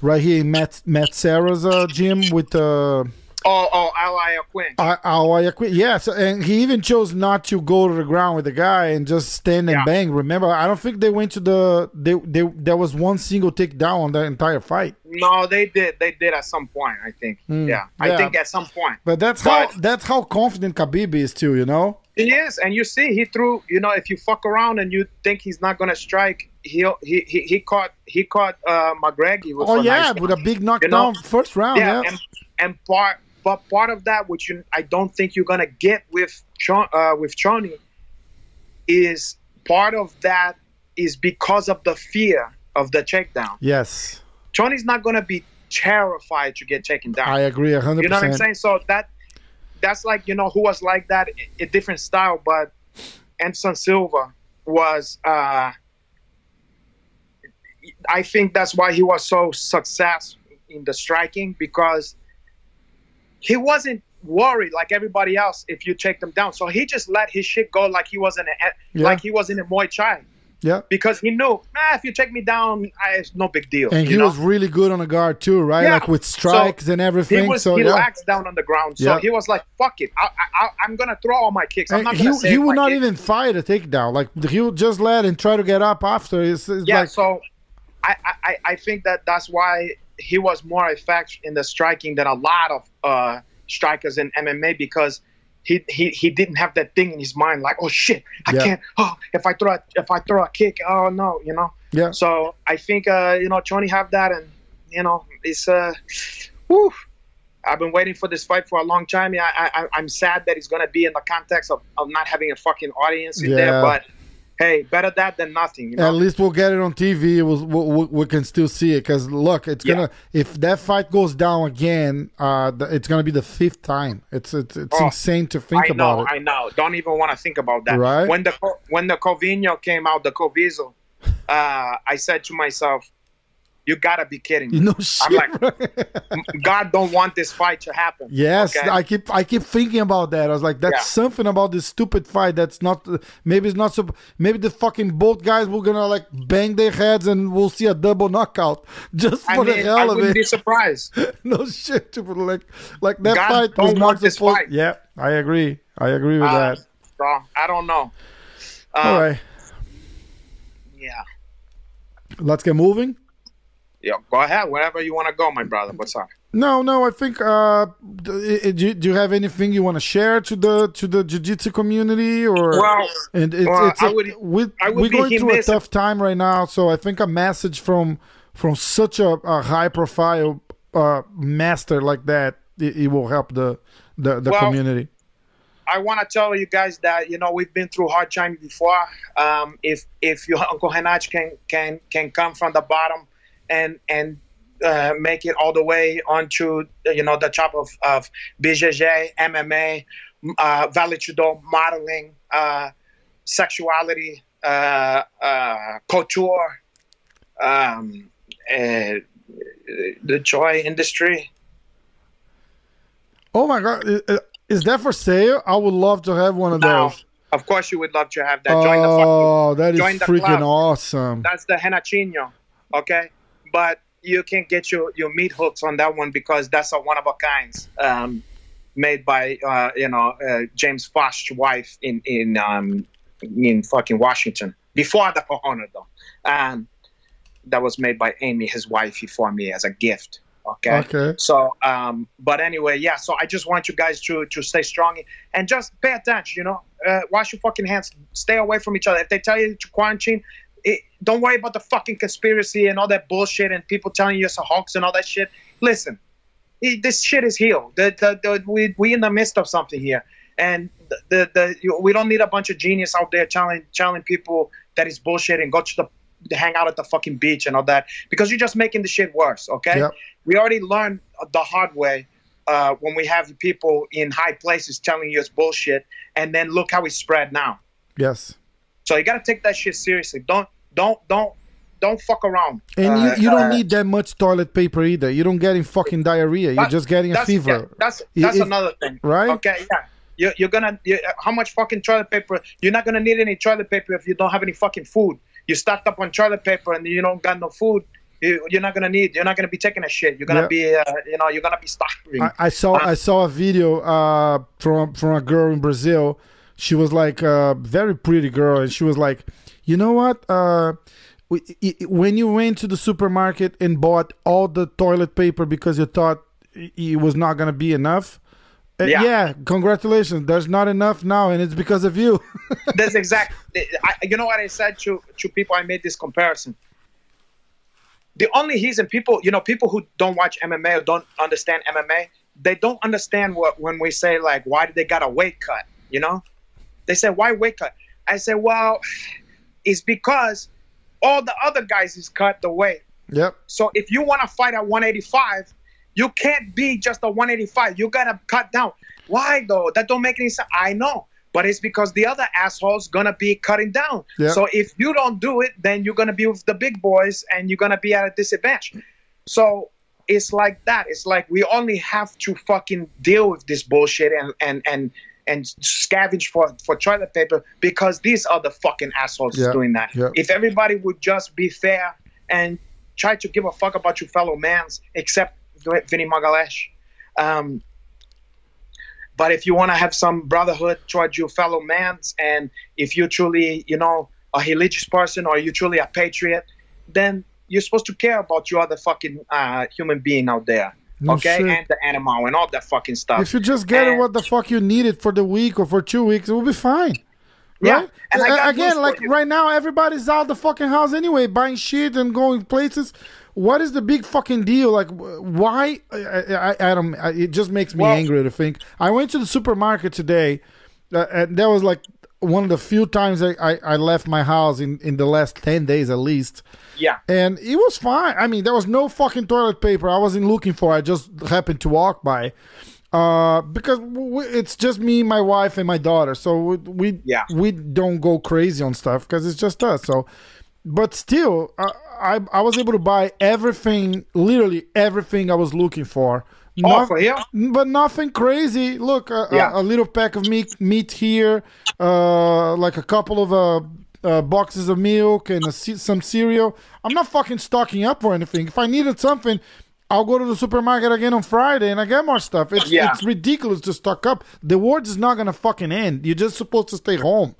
right here in Matt Matt Serra's uh, gym with uh, Oh, oh, Ally Quinn. Quit. Yeah, so, and he even chose not to go to the ground with the guy and just stand and Yeah. bang. Remember, I don't think they went to the. They, they there was one single takedown on the entire fight. No, they did. They did at some point. I think. Mm, Yeah, yeah. I think at some point. But that's how that's how confident Khabib is too. You know. He is, and you see, he threw. You know, if you fuck around and you think he's not gonna strike, he he he, caught he caught uh, McGregor. With Oh yeah, nice with a big knockdown first round. yeah, Yeah, and and part but part of that, which you, I don't think you're gonna get with Chon, uh, with Choni, is part of that is because of the fear of the takedown. yes, Choni's not gonna be terrified to get taken down. I agree hundred You know what I'm saying? So that that's like you know who was like that a different style, but Anderson Silva was. uh I think that's why he was so successful in the striking because he wasn't worried like everybody else if you take them down. So he just let his shit go like he wasn't a, Yeah. like he was in a Muay Thai Yeah, because he knew, if you take me down, I, it's no big deal. and he know? was really good on the guard too, right? Yeah. Like with strikes and he everything. was so he yeah. down on the ground, so Yeah. he was like, "Fuck it, I, I, I'm gonna throw all my kicks. I'm And not he he would not kicks." even fight a takedown. Like he would just let and try to get up after. It's, it's Yeah, like so I, I, I think that that's why he was more effective in the striking than a lot of uh, strikers in MMA because he, he he didn't have that thing in his mind like, oh shit, I Yeah. can't. Oh, if I throw a, if I throw a kick, oh no, you know. Yeah. So I think uh, you know Tony have that, and you know it's uh, whew, I've been waiting for this fight for a long time. Yeah, I, I I'm sad that it's gonna be in the context of, of not having a fucking audience in Yeah. there, but hey, better that than nothing. You know? At least we'll get it on TV. We'll, we, we can still see it because look, it's Yeah. gonna if that fight goes down again, uh, it's gonna be the fifth time. It's it's, it's Oh, insane to think I know, about it. I know. Don't even want to think about that. Right? When the when the Covino came out, the Coviso, uh, I said to myself, "You gotta be kidding me." Know, shit. like- bro. God don't want this fight to happen. yes, okay? I keep I keep thinking about that. I was like, that's Yeah. something about this stupid fight that's not. Maybe it's not so. Maybe the fucking both guys were gonna like bang their heads and we'll see a double knockout just for I mean, the I hell of wouldn't it. be surprised. no shit, stupid. Like like that God fight don't was not this supposed. fight. Yeah, I agree. I agree with Uh, that. so I don't know. Uh, All right, Yeah. let's get moving. Yeah. Go ahead. Wherever you want to go, my brother. What's up? No, no. I think. Uh, do, you, do you have anything you want to share to the to the jiu-jitsu community, or Well, and it's, well, it's I a- would- we, I would we're going through a tough time right now, so I think a message from from such a, a high profile uh, master like that it, it will help the the, the Well, community. I want to tell you guys that you know we've been through hard times before. Um, if if your uncle Henach can can can come from the bottom and and uh, make it all the way onto you know the top of of BJJ, MMA, uh, Vale Tudo, modeling, uh, sexuality, uh, uh, couture, um, uh, the toy industry. Oh my god, is that for sale? I would love to have one of Now, those. of course, you would love to have that. Join the fucking Oh, that is join the freaking club. awesome. that's the henachino, okay? But you can get your, your meat hooks on that one because that's a one of a kinds, um, made by uh, you know uh, James Fosh's wife in in um, in fucking Washington before the Corona though. Um, that was made by Amy, his wife, for me as a gift. Okay. Okay. So, um, but anyway, yeah. So I just want you guys to to stay strong and just pay attention. You know, uh, wash your fucking hands. Stay away from each other. If they tell you to quarantine, don't worry about the fucking conspiracy and all that bullshit and people telling you it's a hoax and all that shit. Listen, it, this shit is healed. The, the, the, we we in the midst of something here, and the, the, the you- we don't need a bunch of genius out there telling telling people that it's bullshit and go to the hang out at the fucking beach and all that because you're just making the shit worse. Okay Yep. we already learned the hard way uh, when we have people in high places telling you it's bullshit, and then look how it's spread now. Yes. So you got to take that shit seriously. Don't don't don't don't fuck around. And Uh, you, you don't uh, need that much toilet paper either. You don't getting fucking diarrhea. You're just getting a fever. yeah, that's that's If- another thing, right? Okay, yeah. You're, you're gonna you, how much fucking toilet paper? You're not gonna need any toilet paper if you don't have any fucking food. You stocked up on toilet paper and you don't got no food. You, you're not gonna need. You're not gonna be taking a shit. You're gonna Yeah. be, uh, you know, you're gonna be starving. I, I saw I saw a video uh, from from a girl in Brazil. She was like a very pretty girl, and she was like, "You know what? Uh, we- i- i- when you went to the supermarket and bought all the toilet paper because you thought it was not gonna be enough." Uh, Yeah. yeah, congratulations. There's not enough now, and it's because of you. That's exact. I, you know what I said to to people. I made this comparison. The only reason people, you know, people who don't watch MMA or don't understand MMA, they don't understand what when we say like, why did they got a weight cut? You know, they say why weight cut. I say, well, it's because all the other guys is cut the way. yep. So if you want to fight at 185, you can't be just a 185. You gotta cut down. Why though? That don't make any sense. I know, but it's because the other assholes gonna be cutting down. Yeah. So if you don't do it, then you're gonna be with the big boys, and you're gonna be at a disadvantage. So it's like that. It's like we only have to fucking deal with this bullshit and and and and scavenge for for toilet paper because these are the fucking assholes Yeah. doing that. Yeah. If everybody would just be fair and try to give a fuck about your fellow mans, except Vinny Magalhães. Um, but if you want to have some brotherhood towards your fellow mans, and if you're truly, you know, a religious person or you're truly a patriot, then you're supposed to care about your other fucking uh, human being out there. No okay, shit. and the animal and all that fucking stuff. If you just get it And- what the fuck you need it for the week or for two weeks, it will be fine. Yeah, Right? and I A- Again, like you. right now, everybody's out the fucking house anyway, buying shit and going places. What is the big fucking deal? Like, why? I, I, I don't. I, it just makes me Well- angry to think. I went to the supermarket today, uh, and that was like one of the few times I, I, I left my house in, in the last ten days at least yeah, and it was fine. I mean, there was no fucking toilet paper. I wasn't looking for. I just happened to walk by, uh, because w- it's just me, my wife, and my daughter. So we we, Yeah. we don't go crazy on stuff because it's just us. So, but still, I, I I was able to buy everything, literally everything I was looking for. Oh, Not- for real? but nothing crazy. Look, a, a- Yeah. a, little pack of meat, meat here, uh, like a couple of uh, uh, boxes of milk and a, some cereal. I'm not fucking stocking up for anything. If I needed something, I'll go to the supermarket again on Friday and I get more stuff. It's Yeah. it's ridiculous to stock up. The world is not gonna fucking end. You're just supposed to stay home.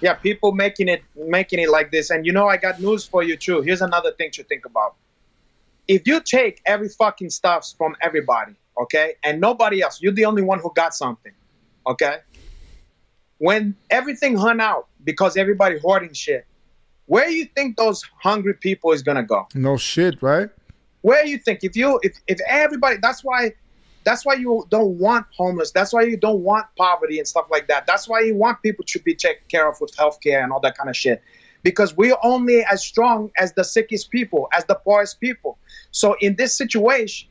yeah. People making it making it like this, and you know, I got news for you too. Here's another thing to think about. If you take every fucking stuff from everybody, okay, and nobody else, you're the only one who got something, okay. When everything hung out because everybody hoarding shit, where you think those hungry people is gonna go? No shit, right? where you think? If you if, if everybody that's why that's why you don't want homeless. That's why you don't want poverty and stuff like that. That's why you want people to be taken care of with healthcare and all that kind of shit. Because we're only as strong as the sickest people as the poorest people. So in this situation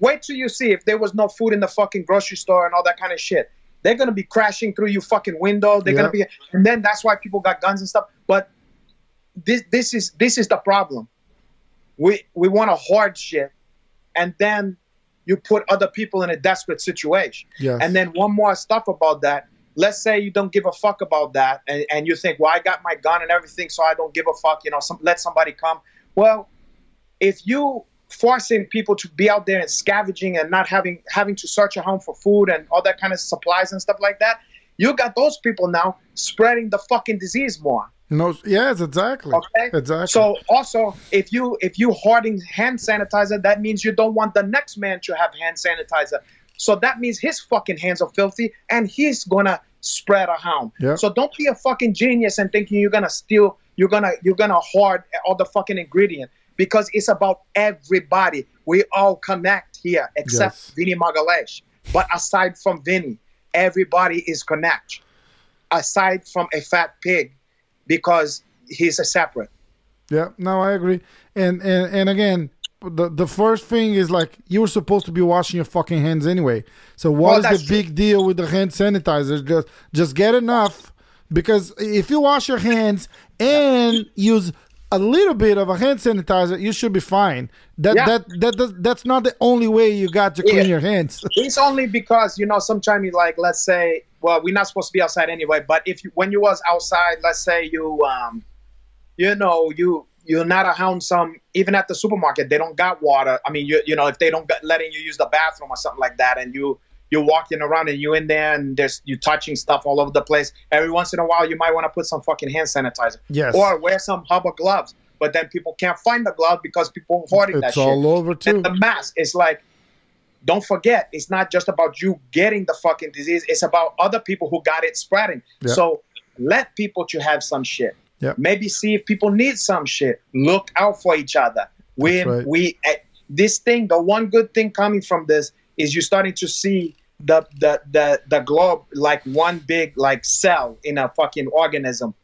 wait till you see if there was no food in the fucking grocery store and all that kind of shit they're gonna be crashing through your fucking window they're gonna be and then that's why people got guns and stuff but this this is this is the problem we we want to hard shit, and then you put other people in a desperate situation. Yes. And then one more stuff about that. Let's say you don't give a fuck about that, and, and you think, well, I got my gun and everything, so I don't give a fuck. You know, some, let somebody come. Well, if you forcing people to be out there and scavenging and not having having to search a home for food and all that kind of supplies and stuff like that, you got those people now spreading the fucking disease more. No. Yes, exactly. Okay. Exactly. So also, if you if you hoarding hand sanitizer, that means you don't want the next man to have hand sanitizer. So that means his fucking hands are filthy, and he's gonna spread around. Yeah. So don't be a fucking genius and thinking you're gonna steal, you're gonna you're gonna hoard all the fucking ingredient because it's about everybody. We all connect here, except Yes. Vinny Magalhães. But aside from Vinny, everybody is connect. Aside from a fat pig, because he's a separate. Yeah, no, I agree. And and and again, the the first thing is like you were supposed to be washing your fucking hands anyway. So what Well, is the big deal with the hand sanitizer? Just just get enough because if you wash your hands and use a little bit of a hand sanitizer, you should be fine. That Yeah. that that that's not the only way you got to clean Yeah. your hands. It's only because you know sometimes you like let's say well we're not supposed to be outside anyway but if you when you was outside let's say you um you know you you're not around some even at the supermarket they don't got water I mean you you know if they don't get, letting you use the bathroom or something like that and you you're walking around and you're in there and there's you touching stuff all over the place every once in a while you might want to put some fucking hand sanitizer Yes. or wear some rubber gloves but then people can't find the glove because people are hoarding that shit. It's all over too. and the mask is like don't forget it's not just about you getting the fucking disease it's about other people who got it spreading Yeah. so let people to have some shit Yeah. maybe see if people need some shit look out for each other we right. we eh, this thing the one good thing coming from this is you're starting to see the the the, the globe like one big like cell in a fucking organism.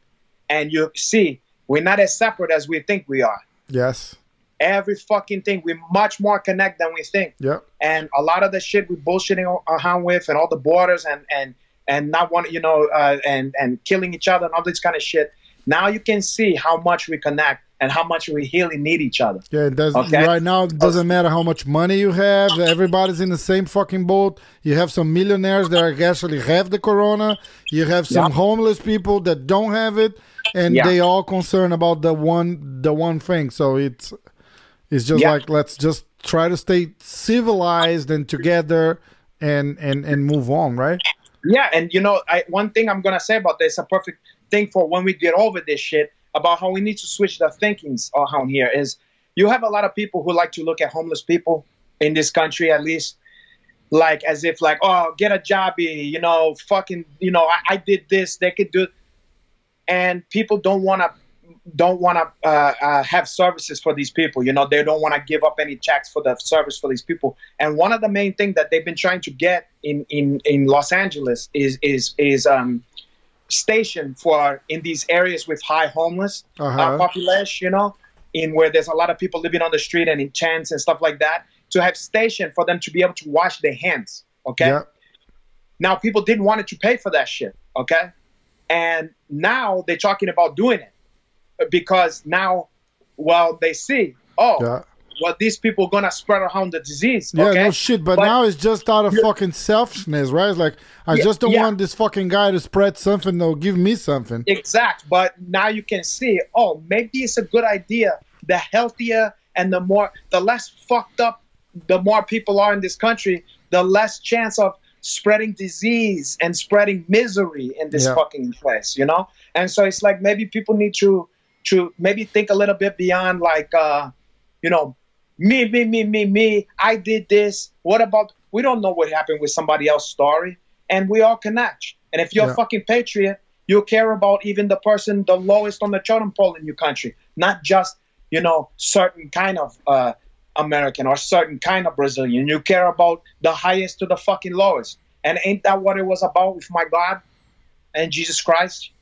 And you see we're not as separate as we think we are. Yes. every fucking thing we're much more connected than we think. Yep. and a lot of the shit we're bullshitting around with and all the borders and and and not want you know uh, and and killing each other and all this kind of shit. Now you can see how much we connect and how much we really need each other Yeah, does, Okay. right now it doesn't oh. matter how much money you have. Everybody's in the same fucking boat. You have some millionaires that are actually have the corona. You have some Yeah. homeless people that don't have it, and Yeah. they all concerned about the one the one thing. So it's it's just Yeah. like let's just try to stay civilized and together and and and move on, right? Yeah, and you know, I, one thing I'm gonna say about this, a perfect thing for when we get over this shit about how we need to switch the thinkings around here is you have a lot of people who like to look at homeless people in this country, at least, like as if like, oh, get a jobby, you know, fucking, you know, I, I did this, they could do, it. and people don't want to don't want to uh, uh, have services for these people. You know, they don't want to give up any checks for the service for these people. And one of the main things that they've been trying to get in in, in Los Angeles is is is um, station for in these areas with high homeless Uh-huh. uh, population. You know, in where there's a lot of people living on the street and in tents and stuff like that. To have station for them to be able to wash their hands. Okay. Yeah. Now people didn't want it to pay for that shit, okay? And now they're talking about doing it because now, well, they see, oh, Yeah. Well, these people gonna spread around the disease, Yeah, okay? no shit. But, But- now it's just out of fucking selfishness, right? It's like I Yeah, just don't yeah. want this fucking guy to spread something that'll give me something. Exact. But now you can see, oh, maybe it's a good idea. The healthier and the more, the less fucked up, the more people are in this country, the less chance of spreading disease and spreading misery in this Yeah. fucking place, you know. And so it's like maybe people need to to maybe think a little bit beyond like, uh, you know, me, me, me, me, me. I did this. What about? We don't know what happened with somebody else's story, and we all connect. And if you're Yeah. a fucking patriot, you care about even the person the lowest on the totem pole in your country, not just you know certain kind of uh, American or certain kind of Brazilian. You care about the highest to the fucking lowest. And ain't that what it was about with my God and Jesus Christ?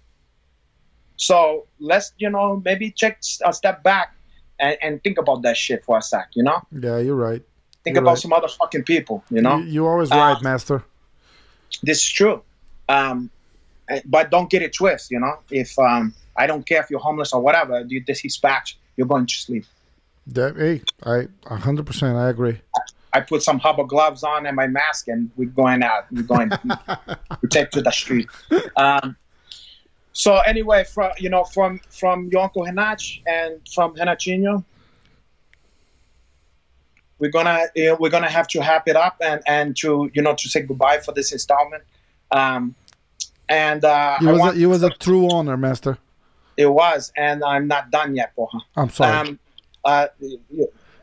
So let's you know maybe check a step back and, and think about that shit for a sec. You know, Yeah, you're right. think You're about right. some other fucking people. You know, You, you're always Uh, right, master. this is true. Um, eh, but don't get it twisted, you know. If um, I don't care if you're homeless or whatever, you dispatch, you're going to sleep. That, hey, I 100. percent I agree. I put some rubber gloves on and my mask, and we're going out. We're going. we take to the street. Um, so anyway, from you know, from from your uncle Henach and from Henachinho, we're gonna you know, we're gonna have to wrap it up and and to you know to say goodbye for this installment. Um, and uh, You I was want- a, you was a true honor, master. It was, and I'm not done yet, porra. I'm sorry. Um, uh,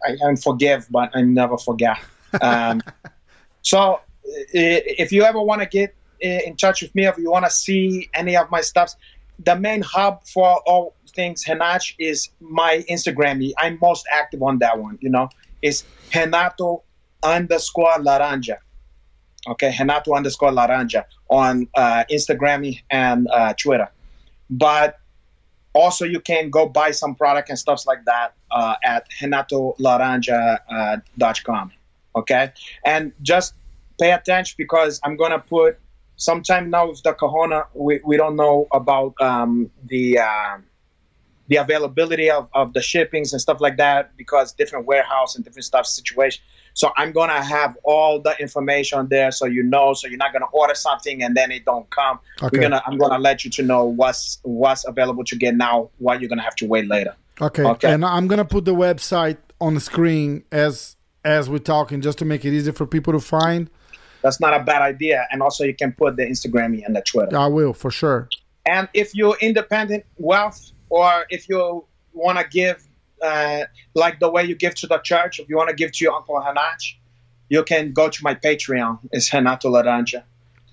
I, I'm forgive, but I never forget. Um, so, if you ever want to get in touch with me, if you want to see any of my stuffs, the main hub for all things Henach is my Instagram. I'm most active on that one. You know, it's Renato underscore Laranja. Okay, Renato underscore Laranja on uh, Instagram and uh, Twitter. But also, you can go buy some product and stuff like that uh, at renatolaranja.com. okay, and just pay attention because I'm gonna put sometime now with the Kahona. We, we don't know about um, the uh, the availability of, of the shippings and stuff like that because different warehouse and different stuff situation. So I'm gonna have all the information there so you know, so you're not gonna order something and then it don't come. Okay. We're gonna I'm gonna let you to know what's what's available to get now, what you're gonna have to wait later. Okay. Okay. And I'm gonna put the website on the screen as as we're talking, just to make it easy for people to find. That's not a bad idea. And also you can put the Instagram and the Twitter. I will for sure. And if you're independent wealth or if you wanna give uh, like the way you give to the church, if you want to give to your uncle Hanach, you can go to my Patreon. It's Renato Laranja,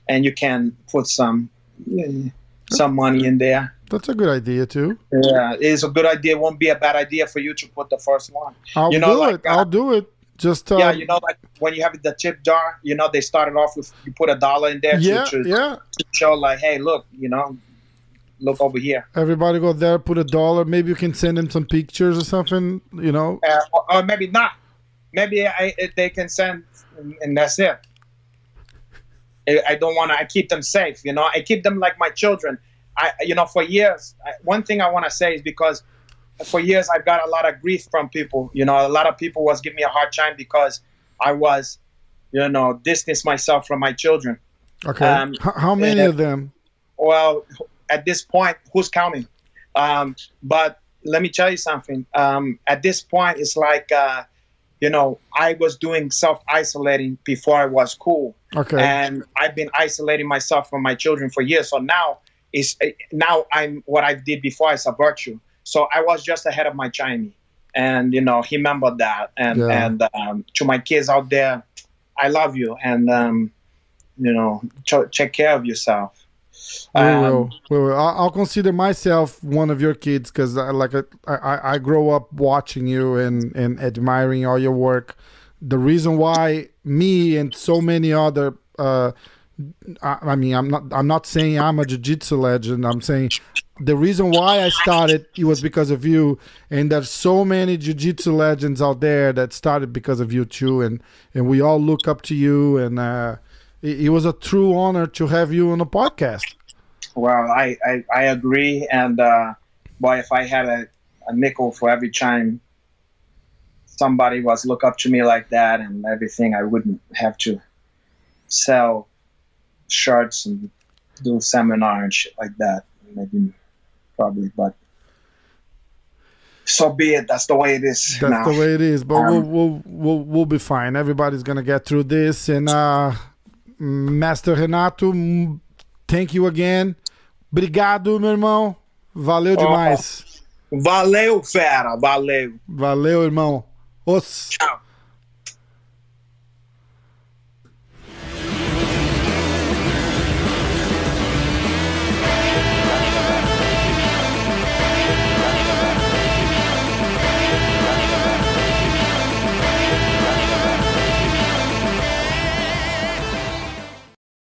and you can put some eh, some money in there. That's a good idea too. Yeah, it's a good idea. It won't be a bad idea for you to put the first one. I'll You know, do like, it. uh, I'll do it. Just uh, yeah, you know, like when you have the tip jar, you know, they started off with you put a dollar in there yeah, to, to, yeah. to show like, hey, look, you know, look over here. Everybody go there, put a dollar. Maybe you can send them some pictures or something. You know. uh, or, or maybe not. Maybe I, they can send, and that's it. I, I don't want to. I keep them safe. You know, I keep them like my children. I, you know, for years. I, one thing I want to say is because for years I've got a lot of grief from people. You know, a lot of people was giving me a hard time because I was, you know, distance myself from my children. Okay. Um, how many uh, of them? Well, at this point, who's counting? Um, but let me tell you something. Um, at this point, it's like, uh, you know, I was doing self isolating before I was cool, Okay. and I've been isolating myself from my children for years. So now is now I'm what I did before is a virtue. So I was just ahead of my time. and you know he remembered that and Yeah. and um, to my kids out there i love you and um, you know ch- take care of yourself We Um, will. We will. I'll, consider myself one of your kids because, like, I, I, I grow up watching you and, and admiring all your work. The reason why me and so many other, uh, I, mean, I'm not, I'm not saying I'm a jiu-jitsu legend. I'm saying the reason why I started it was because of you, and there's so many jiu-jitsu legends out there that started because of you too, and and we all look up to you, and uh, it, it was a true honor to have you on the podcast. Well, I, I, I agree. And uh, boy, if I had a, a nickel for every time somebody was look up to me like that and everything, I wouldn't have to sell shirts and do seminar and shit like that. Maybe, probably, but so be it. That's the way it is That's now. the way it is, but Um, we'll, we'll we'll we'll be fine. Everybody's gonna get through this. And uh, Master Renato, thank you again. Obrigado, meu irmão. Valeu demais. Valeu, fera. Valeu. Valeu, irmão. Os. Tchau.